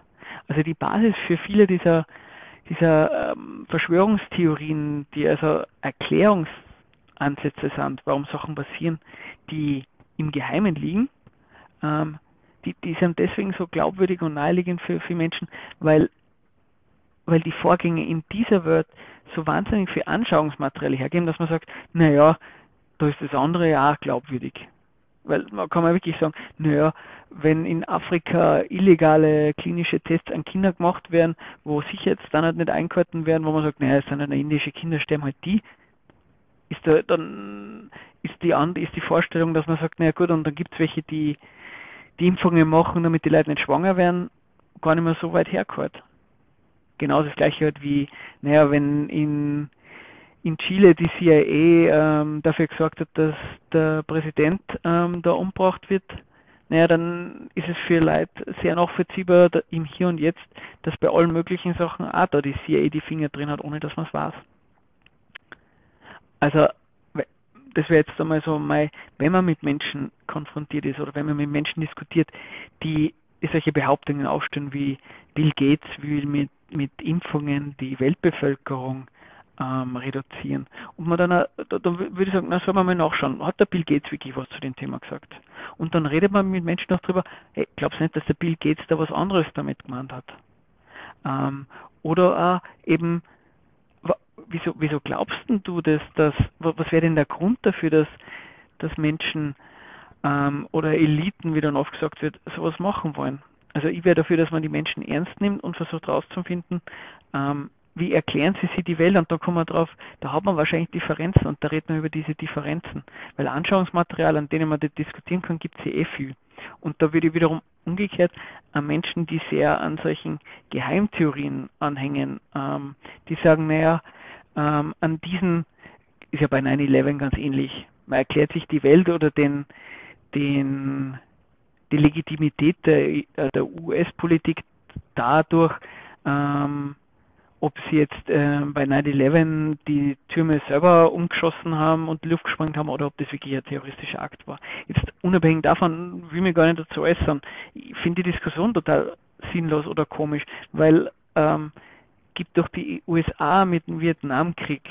Also die Basis für viele dieser, dieser ähm, Verschwörungstheorien, die also Erklärungs Ansätze sind, warum Sachen passieren, die im Geheimen liegen, ähm, die, die sind deswegen so glaubwürdig und naheliegend für, für Menschen, weil, weil die Vorgänge in dieser Welt so wahnsinnig viel Anschauungsmaterial hergeben, dass man sagt, naja, da ist das andere ja auch glaubwürdig. Weil man kann man wirklich sagen, naja, wenn in Afrika illegale klinische Tests an Kinder gemacht werden, wo Sicherheitsstandards nicht eingehalten werden, wo man sagt, naja, es sind ja indische Kinder, sterben halt die, ist da, dann ist die ist die Vorstellung, dass man sagt, naja gut, und dann gibt es welche, die die Impfungen machen, damit die Leute nicht schwanger werden, gar nicht mehr so weit hergehört. Genauso das gleiche halt wie, naja, wenn in in Chile die CIA ähm, dafür gesorgt hat, dass der Präsident ähm, da umgebracht wird, naja, dann ist es für Leute sehr nachvollziehbar im Hier und Jetzt, dass bei allen möglichen Sachen auch da die CIA die Finger drin hat, ohne dass man es weiß. Also das wäre jetzt einmal so mal, wenn man mit Menschen konfrontiert ist oder wenn man mit Menschen diskutiert, die solche Behauptungen aufstellen wie Bill Gates will mit, mit Impfungen die Weltbevölkerung ähm, reduzieren. Und man dann, dann würde ich sagen, na, soll man mal nachschauen, hat der Bill Gates wirklich was zu dem Thema gesagt? Und dann redet man mit Menschen noch drüber, hey, glaubst du nicht, dass der Bill Gates da was anderes damit gemeint hat? Ähm, oder äh, eben wieso, wieso glaubst du das, dass, was wäre denn der Grund dafür, dass, dass Menschen ähm, oder Eliten, wie dann oft gesagt wird, sowas machen wollen? Also ich wäre dafür, dass man die Menschen ernst nimmt und versucht herauszufinden, ähm, wie erklären sie sich die Welt und da kommen wir drauf, da hat man wahrscheinlich Differenzen und da redet man über diese Differenzen. Weil Anschauungsmaterial, an denen man das diskutieren kann, gibt es eh viel. Und da würde ich wiederum umgekehrt an Menschen, die sehr an solchen Geheimtheorien anhängen, ähm, die sagen, naja, ähm, an diesen, ist ja bei 9-11 ganz ähnlich, man erklärt sich die Welt oder den, den, die Legitimität der, der US-Politik dadurch, ähm, ob sie jetzt äh, bei 9-11 die Türme selber umgeschossen haben und Luft gesprengt haben oder ob das wirklich ein terroristischer Akt war. Jetzt unabhängig davon will ich mich gar nicht dazu äußern. Ich finde die Diskussion total sinnlos oder komisch, weil ähm, gibt doch die USA mit dem Vietnamkrieg,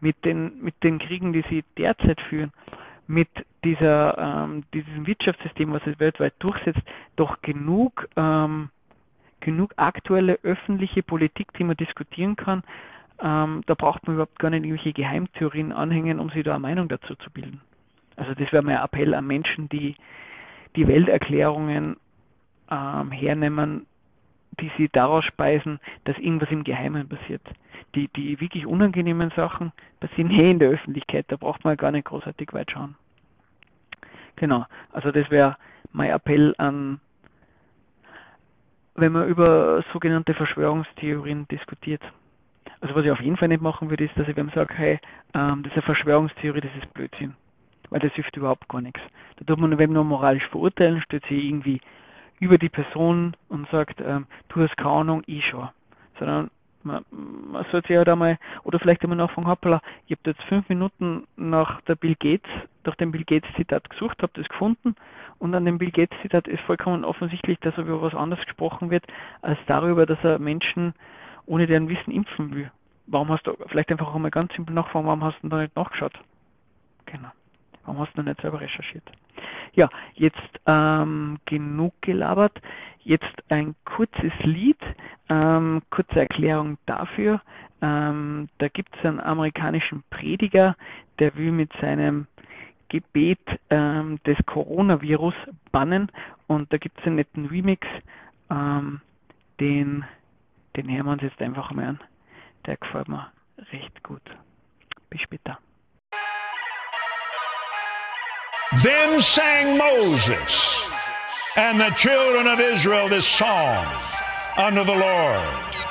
mit den, mit den Kriegen, die sie derzeit führen, mit dieser, ähm, diesem Wirtschaftssystem, was es weltweit durchsetzt, doch genug ähm, genug aktuelle öffentliche Politik, die man diskutieren kann. Ähm, da braucht man überhaupt gar nicht irgendwelche Geheimtheorien anhängen, um sich da eine Meinung dazu zu bilden. Also das wäre mein Appell an Menschen, die die Welterklärungen ähm, hernehmen, die sie daraus speisen, dass irgendwas im Geheimen passiert. Die, die wirklich unangenehmen Sachen passieren eh in der Öffentlichkeit, da braucht man gar nicht großartig weit schauen. Genau, also das wäre mein Appell an wenn man über sogenannte Verschwörungstheorien diskutiert. Also was ich auf jeden Fall nicht machen würde, ist, dass ich wem sage, hey, ähm, das ist eine Verschwörungstheorie, das ist Blödsinn. Weil das hilft überhaupt gar nichts. Da tut man wem nur moralisch verurteilen, stellt sich irgendwie über die Person und sagt, ähm, du hast keine Ahnung, ich schon. Sondern man, man sollte sich halt einmal, oder vielleicht einmal nachfragen, hoppala, ich habe jetzt fünf Minuten nach der Bill Gates, nach dem Bill Gates Zitat gesucht, habe das gefunden und an dem Bill Gates Zitat ist vollkommen offensichtlich, dass über was anderes gesprochen wird, als darüber, dass er Menschen ohne deren Wissen impfen will. Warum hast du, vielleicht einfach einmal ganz simpel nachfragen, warum hast du da nicht nachgeschaut? Genau. Warum hast du nicht selber recherchiert? Ja, jetzt ähm, genug gelabert. Jetzt ein kurzes Lied, ähm, kurze Erklärung dafür. Ähm, da gibt es einen amerikanischen Prediger, der will mit seinem Gebet ähm, des Coronavirus bannen und da gibt es einen netten Remix, ähm, den, den hören wir uns jetzt einfach mal an. Der gefällt mir recht gut. Bis später. Then sang Moses and the children of Israel this song unto the Lord.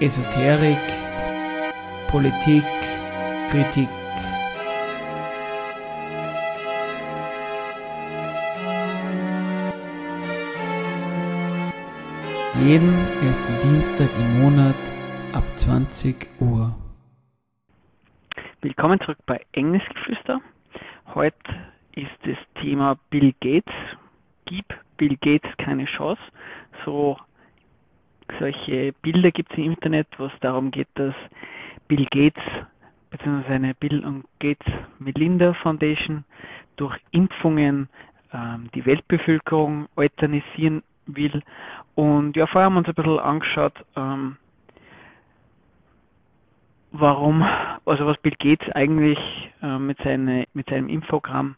Esoterik, Politik, Kritik. Jeden ersten Dienstag im Monat ab 20 Uhr. Willkommen zurück bei Engelsgeflüster. Heute ist das Thema Bill Gates. Gib Bill Gates keine Chance. So solche Bilder gibt es im Internet, wo es darum geht, dass Bill Gates bzw. seine Bill und Gates Melinda Foundation durch Impfungen ähm, die Weltbevölkerung euthanisieren will. Und ja, vorher haben wir uns ein bisschen angeschaut, ähm, warum also was Bill Gates eigentlich äh, mit, seine, mit seinem Infogramm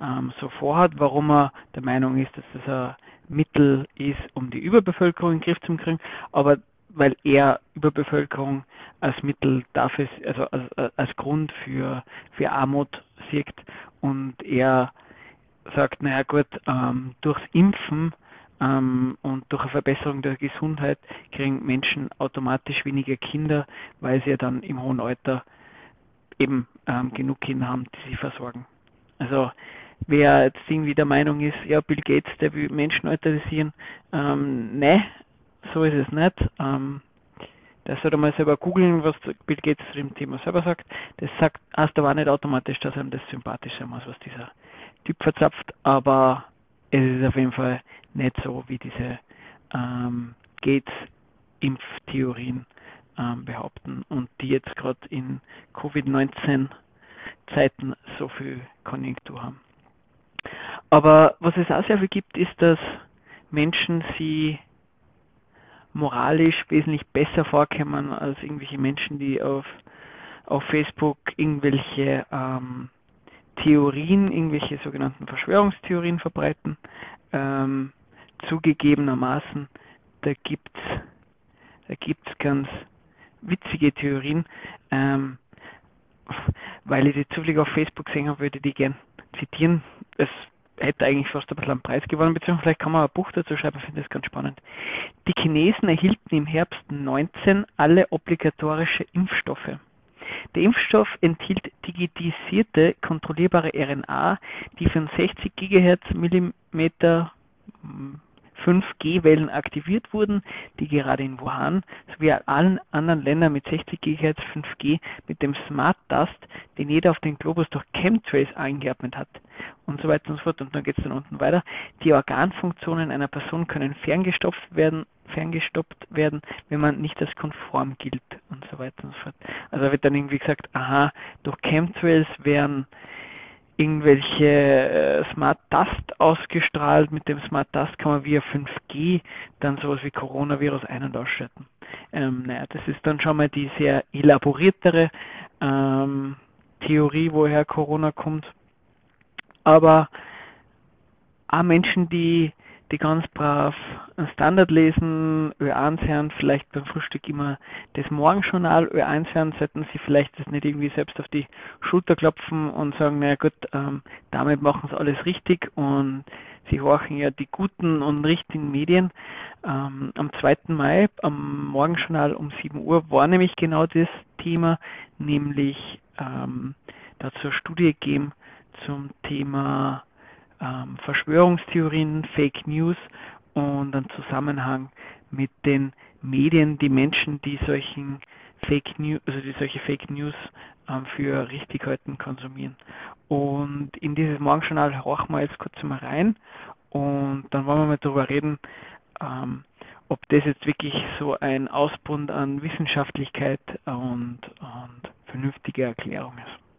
ähm, so vorhat, warum er der Meinung ist, dass das ein Mittel ist, um die Überbevölkerung in den Griff zu kriegen, aber weil er Überbevölkerung als Mittel dafür, also als, als Grund für, für Armut sieht und er sagt, naja gut, ähm, durchs Impfen ähm, und durch eine Verbesserung der Gesundheit kriegen Menschen automatisch weniger Kinder, weil sie ja dann im hohen Alter eben ähm, genug Kinder haben, die sie versorgen. Also wer jetzt irgendwie der Meinung ist, ja, Bill Gates, der will Menschen euthanassieren, ähm, nein, so ist es nicht. Ähm, der sollte mal selber googeln, was Bill Gates zu dem Thema selber sagt. Das sagt heißt aber nicht automatisch, dass einem das sympathisch sein muss, was dieser Typ verzapft, aber es ist auf jeden Fall nicht so, wie diese ähm, Gates-Impftheorien ähm, behaupten und die jetzt gerade in Covid-19-Zeiten so viel Konjunktur haben. Aber was es auch sehr viel gibt, ist, dass Menschen sie moralisch wesentlich besser vorkommen als irgendwelche Menschen, die auf, auf Facebook irgendwelche ähm, Theorien, irgendwelche sogenannten Verschwörungstheorien verbreiten. Ähm, zugegebenermaßen, da gibt's, da gibt's ganz witzige Theorien. Ähm, weil ich die zufällig auf Facebook gesehen habe, würde ich die gern zitieren. Es hätte eigentlich fast ein bisschen einen Preis gewonnen, beziehungsweise vielleicht kann man ein Buch dazu schreiben, ich finde das ganz spannend. Die Chinesen erhielten im Herbst 19 alle obligatorische Impfstoffe. Der Impfstoff enthielt digitisierte, kontrollierbare RNA, die von 60 GHz Millimeter 5G-Wellen aktiviert wurden, die gerade in Wuhan sowie allen anderen Ländern mit 60 GHz 5G mit dem Smart Dust, den jeder auf den Globus durch Chemtrails eingeatmet hat und so weiter und so fort. Und dann geht es dann unten weiter. Die Organfunktionen einer Person können ferngestopft werden, ferngestoppt werden, wenn man nicht als konform gilt und so weiter und so fort. Also wird dann irgendwie gesagt, aha, durch Chemtrails werden irgendwelche äh, Smart Dust ausgestrahlt. Mit dem Smart Dust kann man via 5G dann sowas wie Coronavirus ein- und ausschalten. Ähm, naja, das ist dann schon mal die sehr elaboriertere ähm, Theorie, woher Corona kommt. Aber auch Menschen, die die ganz brav einen Standard lesen, Ö1 hören, vielleicht beim Frühstück immer das Morgenjournal Ö1 hören, sollten sie vielleicht das nicht irgendwie selbst auf die Schulter klopfen und sagen, naja gut, ähm, damit machen sie alles richtig und sie horchen ja die guten und richtigen Medien. Ähm, am 2. Mai, am Morgenjournal um 7 Uhr, war nämlich genau das Thema, nämlich ähm, dazu eine Studie gegeben zum Thema ähm, Verschwörungstheorien, Fake News und einen Zusammenhang mit den Medien, die Menschen, die solchen Fake News, also die solche Fake News ähm, für richtig halten, konsumieren. Und in dieses Morgenjournal horchen wir jetzt kurz mal rein und dann wollen wir mal darüber reden, ähm, ob das jetzt wirklich so ein Ausbund an Wissenschaftlichkeit und, und vernünftige Erklärung ist.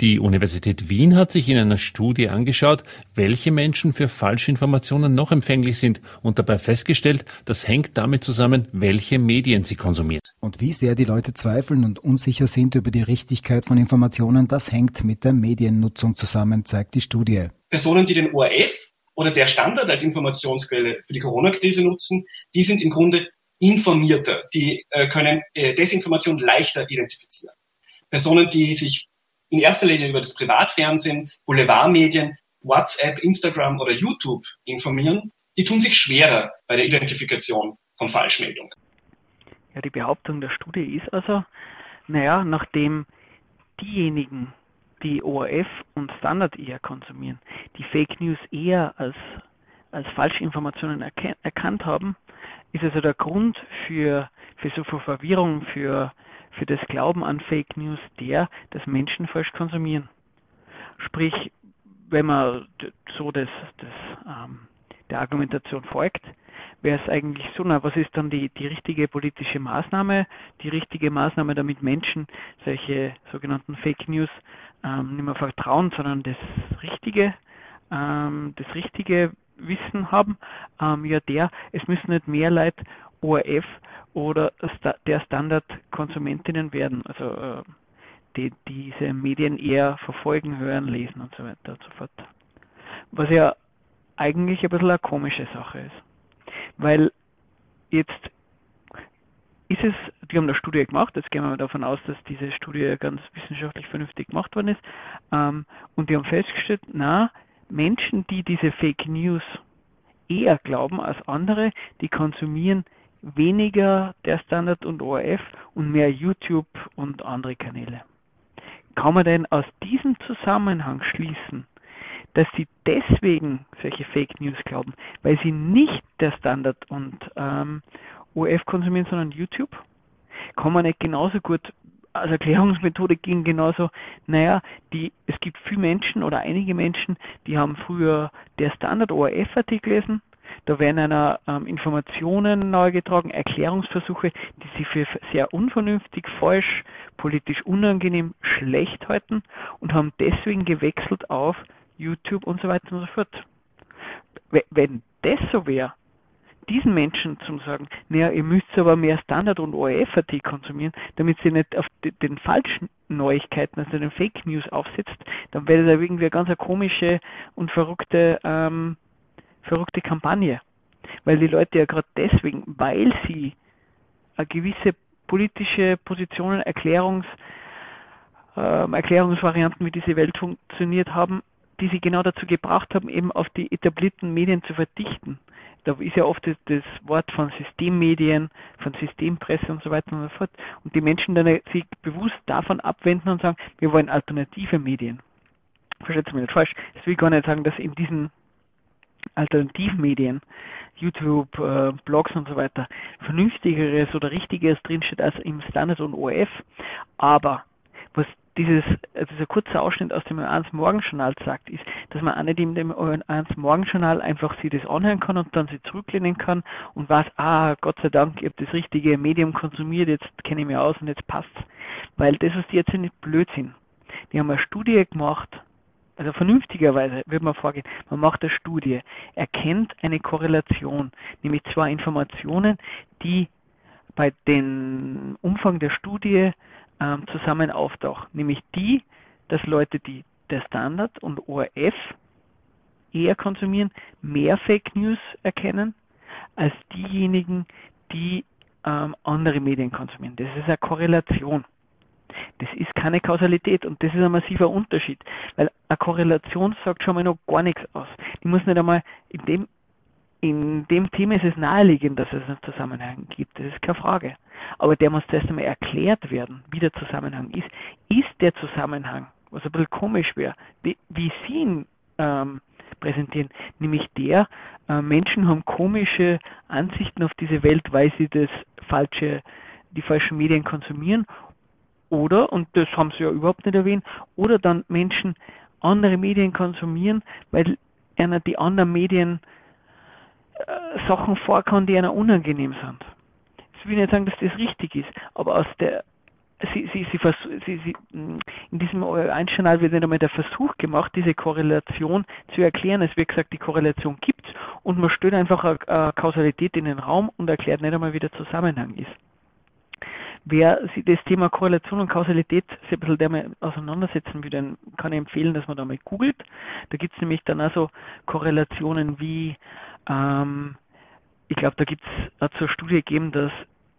Die Universität Wien hat sich in einer Studie angeschaut, welche Menschen für Falschinformationen noch empfänglich sind und dabei festgestellt, das hängt damit zusammen, welche Medien sie konsumieren. Und wie sehr die Leute zweifeln und unsicher sind über die Richtigkeit von Informationen, das hängt mit der Mediennutzung zusammen, zeigt die Studie. Personen, die den ORF oder der Standard als Informationsquelle für die Corona-Krise nutzen, die sind im Grunde informierter, die äh, können äh, Desinformation leichter identifizieren. Personen, die sich in erster Linie über das Privatfernsehen, Boulevardmedien, WhatsApp, Instagram oder YouTube informieren, die tun sich schwerer bei der Identifikation von Falschmeldungen. Ja, die Behauptung der Studie ist also, naja, nachdem diejenigen, die ORF und Standard eher konsumieren, die Fake News eher als, als Falschinformationen erkannt haben, ist also der Grund für, für so viel Verwirrung, für für das Glauben an Fake News der, dass Menschen falsch konsumieren. Sprich, wenn man so das, das, ähm, der Argumentation folgt, wäre es eigentlich so, na, was ist dann die, die richtige politische Maßnahme? Die richtige Maßnahme, damit Menschen solche sogenannten Fake News ähm, nicht mehr vertrauen, sondern das Richtige, ähm, das richtige Wissen haben, ähm, ja der, es müssen nicht mehr Leute ORF oder der Standardkonsumentinnen werden. Also äh, die diese Medien eher verfolgen, hören, lesen und so weiter und so fort. Was ja eigentlich ein bisschen eine komische Sache ist. Weil jetzt ist es, die haben eine Studie gemacht, jetzt gehen wir davon aus, dass diese Studie ganz wissenschaftlich vernünftig gemacht worden ist, ähm, und die haben festgestellt, na, Menschen, die diese Fake News eher glauben als andere, die konsumieren weniger der Standard und ORF und mehr YouTube und andere Kanäle. Kann man denn aus diesem Zusammenhang schließen, dass sie deswegen solche Fake News glauben, weil sie nicht der Standard und ähm, ORF konsumieren, sondern YouTube? Kann man nicht genauso gut als Erklärungsmethode ging genauso, naja, die, es gibt viele Menschen oder einige Menschen, die haben früher der Standard ORF-Artikel gelesen, da werden einer ähm, Informationen nahgetragen, Erklärungsversuche, die sie für sehr unvernünftig, falsch, politisch unangenehm, schlecht halten und haben deswegen gewechselt auf YouTube und so weiter und so fort. Wenn das so wäre, diesen Menschen zu sagen, naja, ihr müsst aber mehr Standard- und ORF-AT konsumieren, damit sie nicht auf den falschen Neuigkeiten, also den Fake News aufsetzt, dann wäre das irgendwie eine ganz komische und verrückte, ähm, verrückte Kampagne. Weil die Leute ja gerade deswegen, weil sie gewisse politische Positionen, Erklärungs, ähm, Erklärungsvarianten, wie diese Welt funktioniert haben, die sie genau dazu gebracht haben, eben auf die etablierten Medien zu verdichten da ist ja oft das, Wort von Systemmedien, von Systempresse und so weiter und so fort. Und die Menschen dann sich bewusst davon abwenden und sagen, wir wollen alternative Medien. Versteht mich nicht falsch. Das will ich gar nicht sagen, dass in diesen Alternativmedien, YouTube, äh, Blogs und so weiter, vernünftigeres oder richtigeres drinsteht als im Standard und ORF. Aber was dieses, äh, dieser kurze Ausschnitt aus dem 1 Morgenjournal sagt, ist, dass man nicht in dem 1 Morgenjournal einfach sich das anhören kann und dann sich zurücklehnen kann und weiß, ah, Gott sei Dank, ich habe das richtige Medium konsumiert, jetzt kenne ich mich aus und jetzt passt's. Weil das, was die jetzt nicht Blödsinn. Die haben eine Studie gemacht, also vernünftigerweise würde man vorgehen, man macht eine Studie, erkennt eine Korrelation, nämlich zwei Informationen, die bei dem Umfang der Studie ähm, zusammen auftauchen, nämlich die, dass Leute, die der Standard und ORF eher konsumieren, mehr Fake News erkennen, als diejenigen, die ähm, andere Medien konsumieren. Das ist eine Korrelation. Das ist keine Kausalität und das ist ein massiver Unterschied, weil eine Korrelation sagt schon mal noch gar nichts aus. Die muss nicht einmal in dem in dem Thema ist es naheliegend, dass es einen Zusammenhang gibt, das ist keine Frage. Aber der muss zuerst einmal erklärt werden, wie der Zusammenhang ist. Ist der Zusammenhang, was ein bisschen komisch wäre, wie, wie Sie ihn ähm, präsentieren, nämlich der, äh, Menschen haben komische Ansichten auf diese Welt, weil sie das falsche, die falschen Medien konsumieren, oder, und das haben Sie ja überhaupt nicht erwähnt, oder dann Menschen andere Medien konsumieren, weil einer die anderen Medien äh, Sachen vorkommen, die einer unangenehm sind. Ich will nicht sagen, dass das richtig ist, aber aus der Sie, Sie, Sie, Sie, Sie, in diesem Einjournal wird nicht einmal der Versuch gemacht, diese Korrelation zu erklären. Es wird gesagt, die Korrelation gibt und man stellt einfach eine Kausalität in den Raum und erklärt nicht einmal, wie der Zusammenhang ist. Wer sich das Thema Korrelation und Kausalität sich ein bisschen damit auseinandersetzen will, kann ich empfehlen, dass man da mal googelt. Da gibt es nämlich dann also Korrelationen wie ähm, ich glaube, da gibt es zur Studie gegeben, dass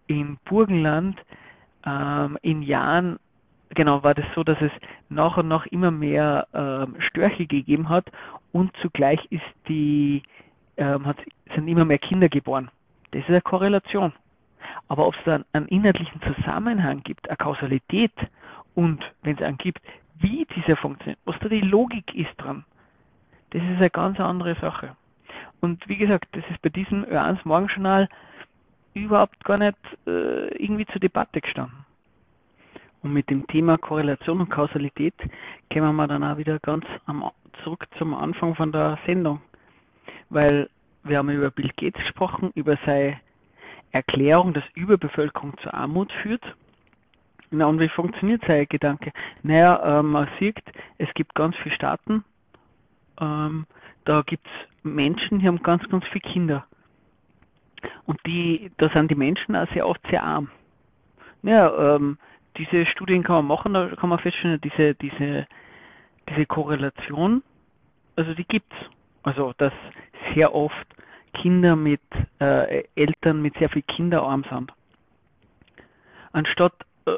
im Burgenland ähm, in Jahren, genau, war das so, dass es nach und nach immer mehr ähm, Störche gegeben hat und zugleich ist die, ähm, hat, sind immer mehr Kinder geboren. Das ist eine Korrelation. Aber ob es dann einen inhaltlichen Zusammenhang gibt, eine Kausalität und, wenn es einen gibt, wie dieser funktioniert, was da die Logik ist dran, das ist eine ganz andere Sache. Und wie gesagt, das ist bei diesem Ö1 Morgenjournal überhaupt gar nicht äh, irgendwie zur Debatte gestanden. Und mit dem Thema Korrelation und Kausalität kommen wir dann auch wieder ganz am, zurück zum Anfang von der Sendung. Weil wir haben über Bill Gates gesprochen, über seine Erklärung, dass Überbevölkerung zur Armut führt. Na, und wie funktioniert sein Gedanke? Naja, äh, man sieht, es gibt ganz viele Staaten, ähm, da gibt es Menschen, die haben ganz, ganz viele Kinder. Und die, da sind die Menschen auch sehr oft sehr arm. Ja, ähm, diese Studien kann man machen, da kann man feststellen, diese, diese, diese Korrelation, also die gibt's. Also, dass sehr oft Kinder mit äh, Eltern mit sehr viel Kinderarm sind. Anstatt, äh,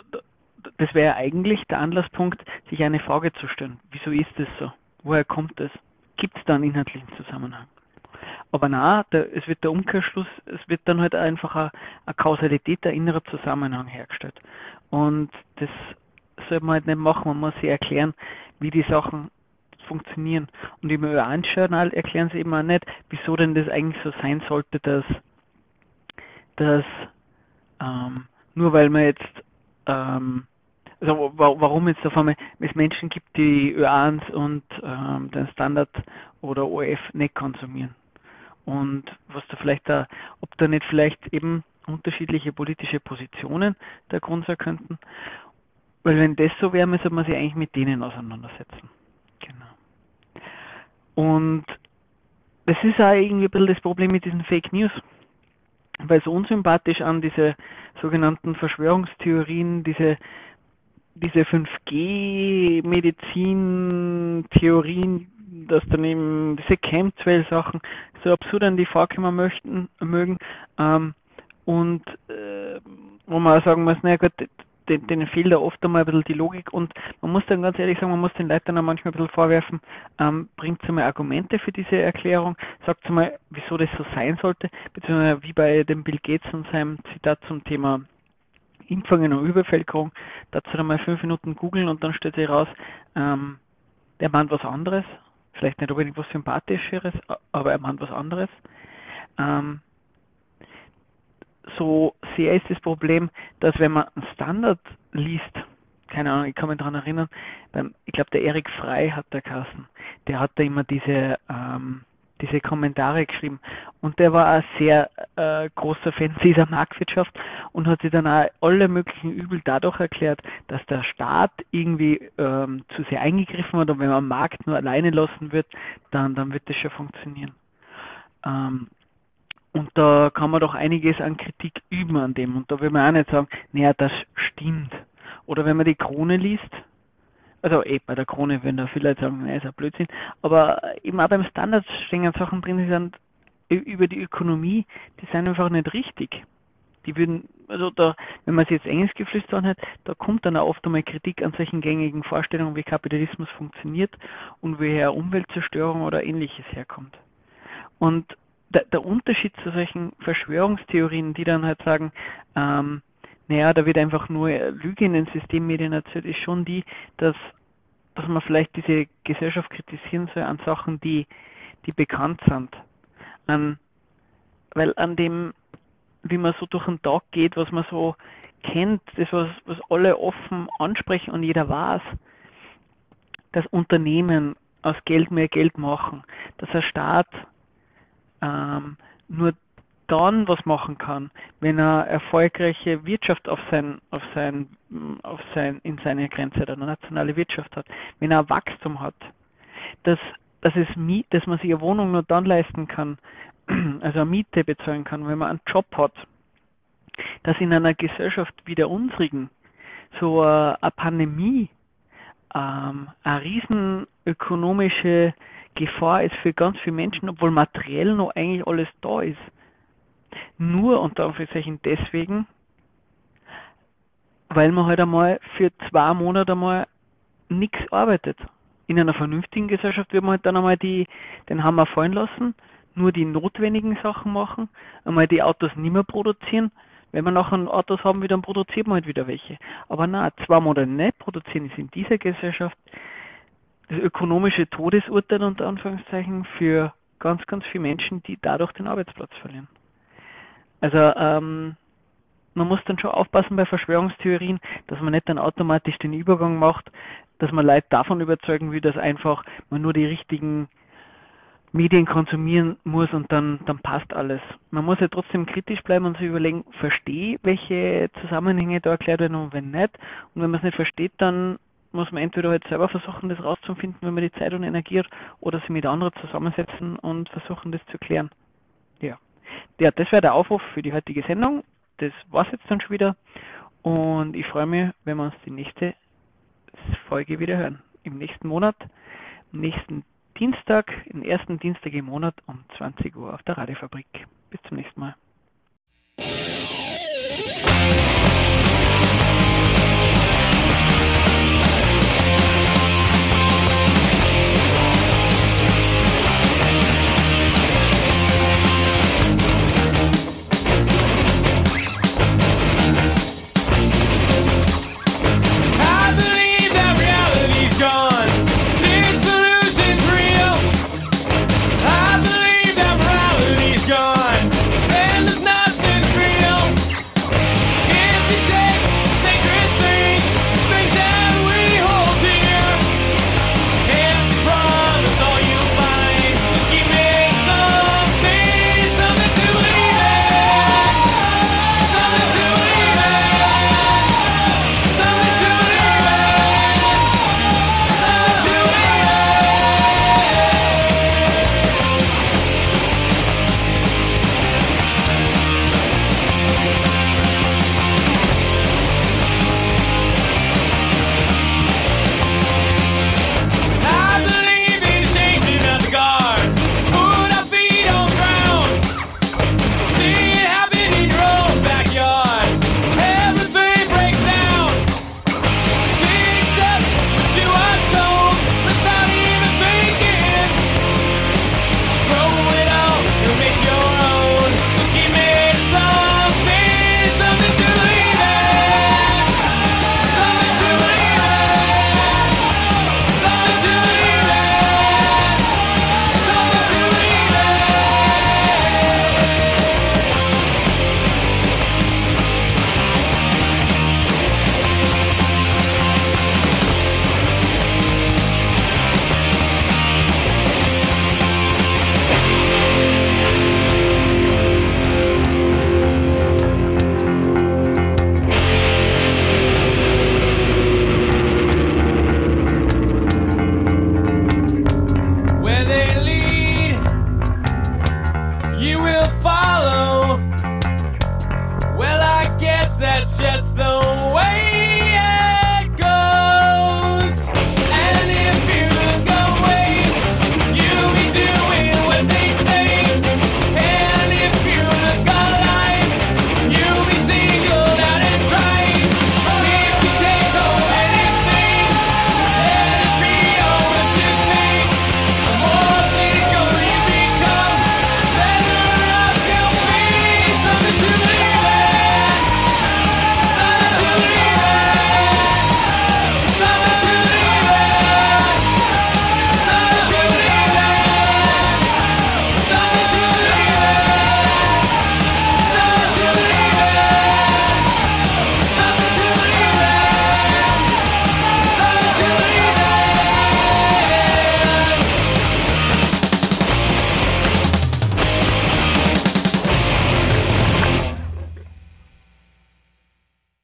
das wäre eigentlich der Anlasspunkt, sich eine Frage zu stellen. Wieso ist das so? Woher kommt das? Gibt es da einen inhaltlichen Zusammenhang? Aber na, es wird der Umkehrschluss, es wird dann halt einfach eine, eine Kausalität, ein innerer Zusammenhang hergestellt. Und das sollte man halt nicht machen, man muss sich erklären, wie die Sachen funktionieren. Und im Ö1-Journal erklären sie eben auch nicht, wieso denn das eigentlich so sein sollte, dass, dass ähm, nur weil man jetzt ähm, also warum jetzt auf einmal es Menschen gibt, die Ö1 und ähm, den Standard oder OF nicht konsumieren. Und was da vielleicht da, ob da nicht vielleicht eben unterschiedliche politische Positionen der Grund sein könnten. Weil wenn das so wäre, müsste man sich eigentlich mit denen auseinandersetzen. Und das ist auch irgendwie ein bisschen das Problem mit diesen Fake News. Weil so unsympathisch an diese sogenannten Verschwörungstheorien, diese, diese 5G-Medizin-Theorien, dass dann eben diese Chemtrail-Sachen so absurd an die vorkommen möchten, mögen, ähm, und äh, wo man auch sagen muss, naja gut, den, denen fehlt da oft einmal ein bisschen die Logik und man muss dann ganz ehrlich sagen, man muss den Leitern auch manchmal ein bisschen vorwerfen, ähm, bringt sie mal Argumente für diese Erklärung, sagt sie mal, wieso das so sein sollte, beziehungsweise wie bei dem Bill Gates und seinem Zitat zum Thema Impfungen und Überbevölkerung, dazu dann mal fünf Minuten googeln und dann stellt sich raus, ähm, der meint was anderes, vielleicht nicht unbedingt was Sympathischeres, aber er meint was anderes. Ähm, so sehr ist das Problem, dass wenn man einen Standard liest, keine Ahnung, ich kann mich daran erinnern, beim, ich glaube der Erik Frei hat der Kassen, der hat da immer diese ähm, diese Kommentare geschrieben. Und der war ein sehr äh, großer Fan dieser Marktwirtschaft und hat sich dann auch alle möglichen Übel dadurch erklärt, dass der Staat irgendwie ähm, zu sehr eingegriffen hat. Und wenn man Markt nur alleine lassen wird, dann, dann wird das schon funktionieren. Ähm, und da kann man doch einiges an Kritik üben an dem. Und da will man auch nicht sagen, naja, das stimmt. Oder wenn man die Krone liest, also eh bei der Krone wenn da viele Leute sagen, naja, ist ein Blödsinn, aber eben auch beim Standard stehen Sachen drin, die sind über die Ökonomie, die sind einfach nicht richtig. Die würden, also da, wenn man sich jetzt Englisch geflüstert anhört, da kommt dann auch oft einmal Kritik an solchen gängigen Vorstellungen, wie Kapitalismus funktioniert und woher Umweltzerstörung oder ähnliches herkommt. Und der, der Unterschied zu solchen Verschwörungstheorien, die dann halt sagen, ähm, naja, da wird einfach nur Lüge in den Systemmedien erzählt, ist schon die, dass, dass man vielleicht diese Gesellschaft kritisieren soll an Sachen, die, die bekannt sind. An, weil an dem, wie man so durch den Tag geht, was man so kennt, das was, was alle offen ansprechen und jeder weiß, dass Unternehmen aus Geld mehr Geld machen, dass der Staat ähm, nur dann was machen kann, wenn er erfolgreiche Wirtschaft auf sein, auf sein, auf sein, in seine Grenze der nationale Wirtschaft hat, wenn er Wachstum hat, dass, dass es dass man sich eine Wohnung nur dann leisten kann, also eine Miete bezahlen kann, wenn man einen Job hat, dass in einer Gesellschaft wie der unsrigen so eine, eine Pandemie ähm, eine riesen ökonomische Gefahr ist für ganz viele Menschen, obwohl materiell noch eigentlich alles da ist. Nur unter Anführungszeichen deswegen, weil man halt einmal für zwei Monate einmal nichts arbeitet. In einer vernünftigen Gesellschaft wird man halt dann einmal die, den Hammer fallen lassen, nur die notwendigen Sachen machen, einmal die Autos nicht mehr produzieren. Wenn wir nachher Autos haben, dann produziert man halt wieder welche. Aber na, zwei Monate nicht produzieren ist in dieser Gesellschaft das ökonomische Todesurteil unter Anführungszeichen für ganz, ganz viele Menschen, die dadurch den Arbeitsplatz verlieren. Also ähm, man muss dann schon aufpassen bei Verschwörungstheorien, dass man nicht dann automatisch den Übergang macht, dass man Leute davon überzeugen will, dass einfach man nur die richtigen Medien konsumieren muss und dann, dann passt alles. Man muss ja trotzdem kritisch bleiben und sich überlegen, verstehe, welche Zusammenhänge da erklärt werden und wenn nicht. Und wenn man es nicht versteht, dann muss man entweder halt selber versuchen, das rauszufinden, wenn man die Zeit und Energie hat, oder sich mit anderen zusammensetzen und versuchen, das zu klären. Ja. Ja, das wäre der Aufruf für die heutige Sendung. Das war's jetzt dann schon wieder. Und ich freue mich, wenn wir uns die nächste Folge wieder hören. Im nächsten Monat, nächsten Dienstag, den ersten Dienstag im Monat um 20 Uhr auf der Radiofabrik. Bis zum nächsten Mal.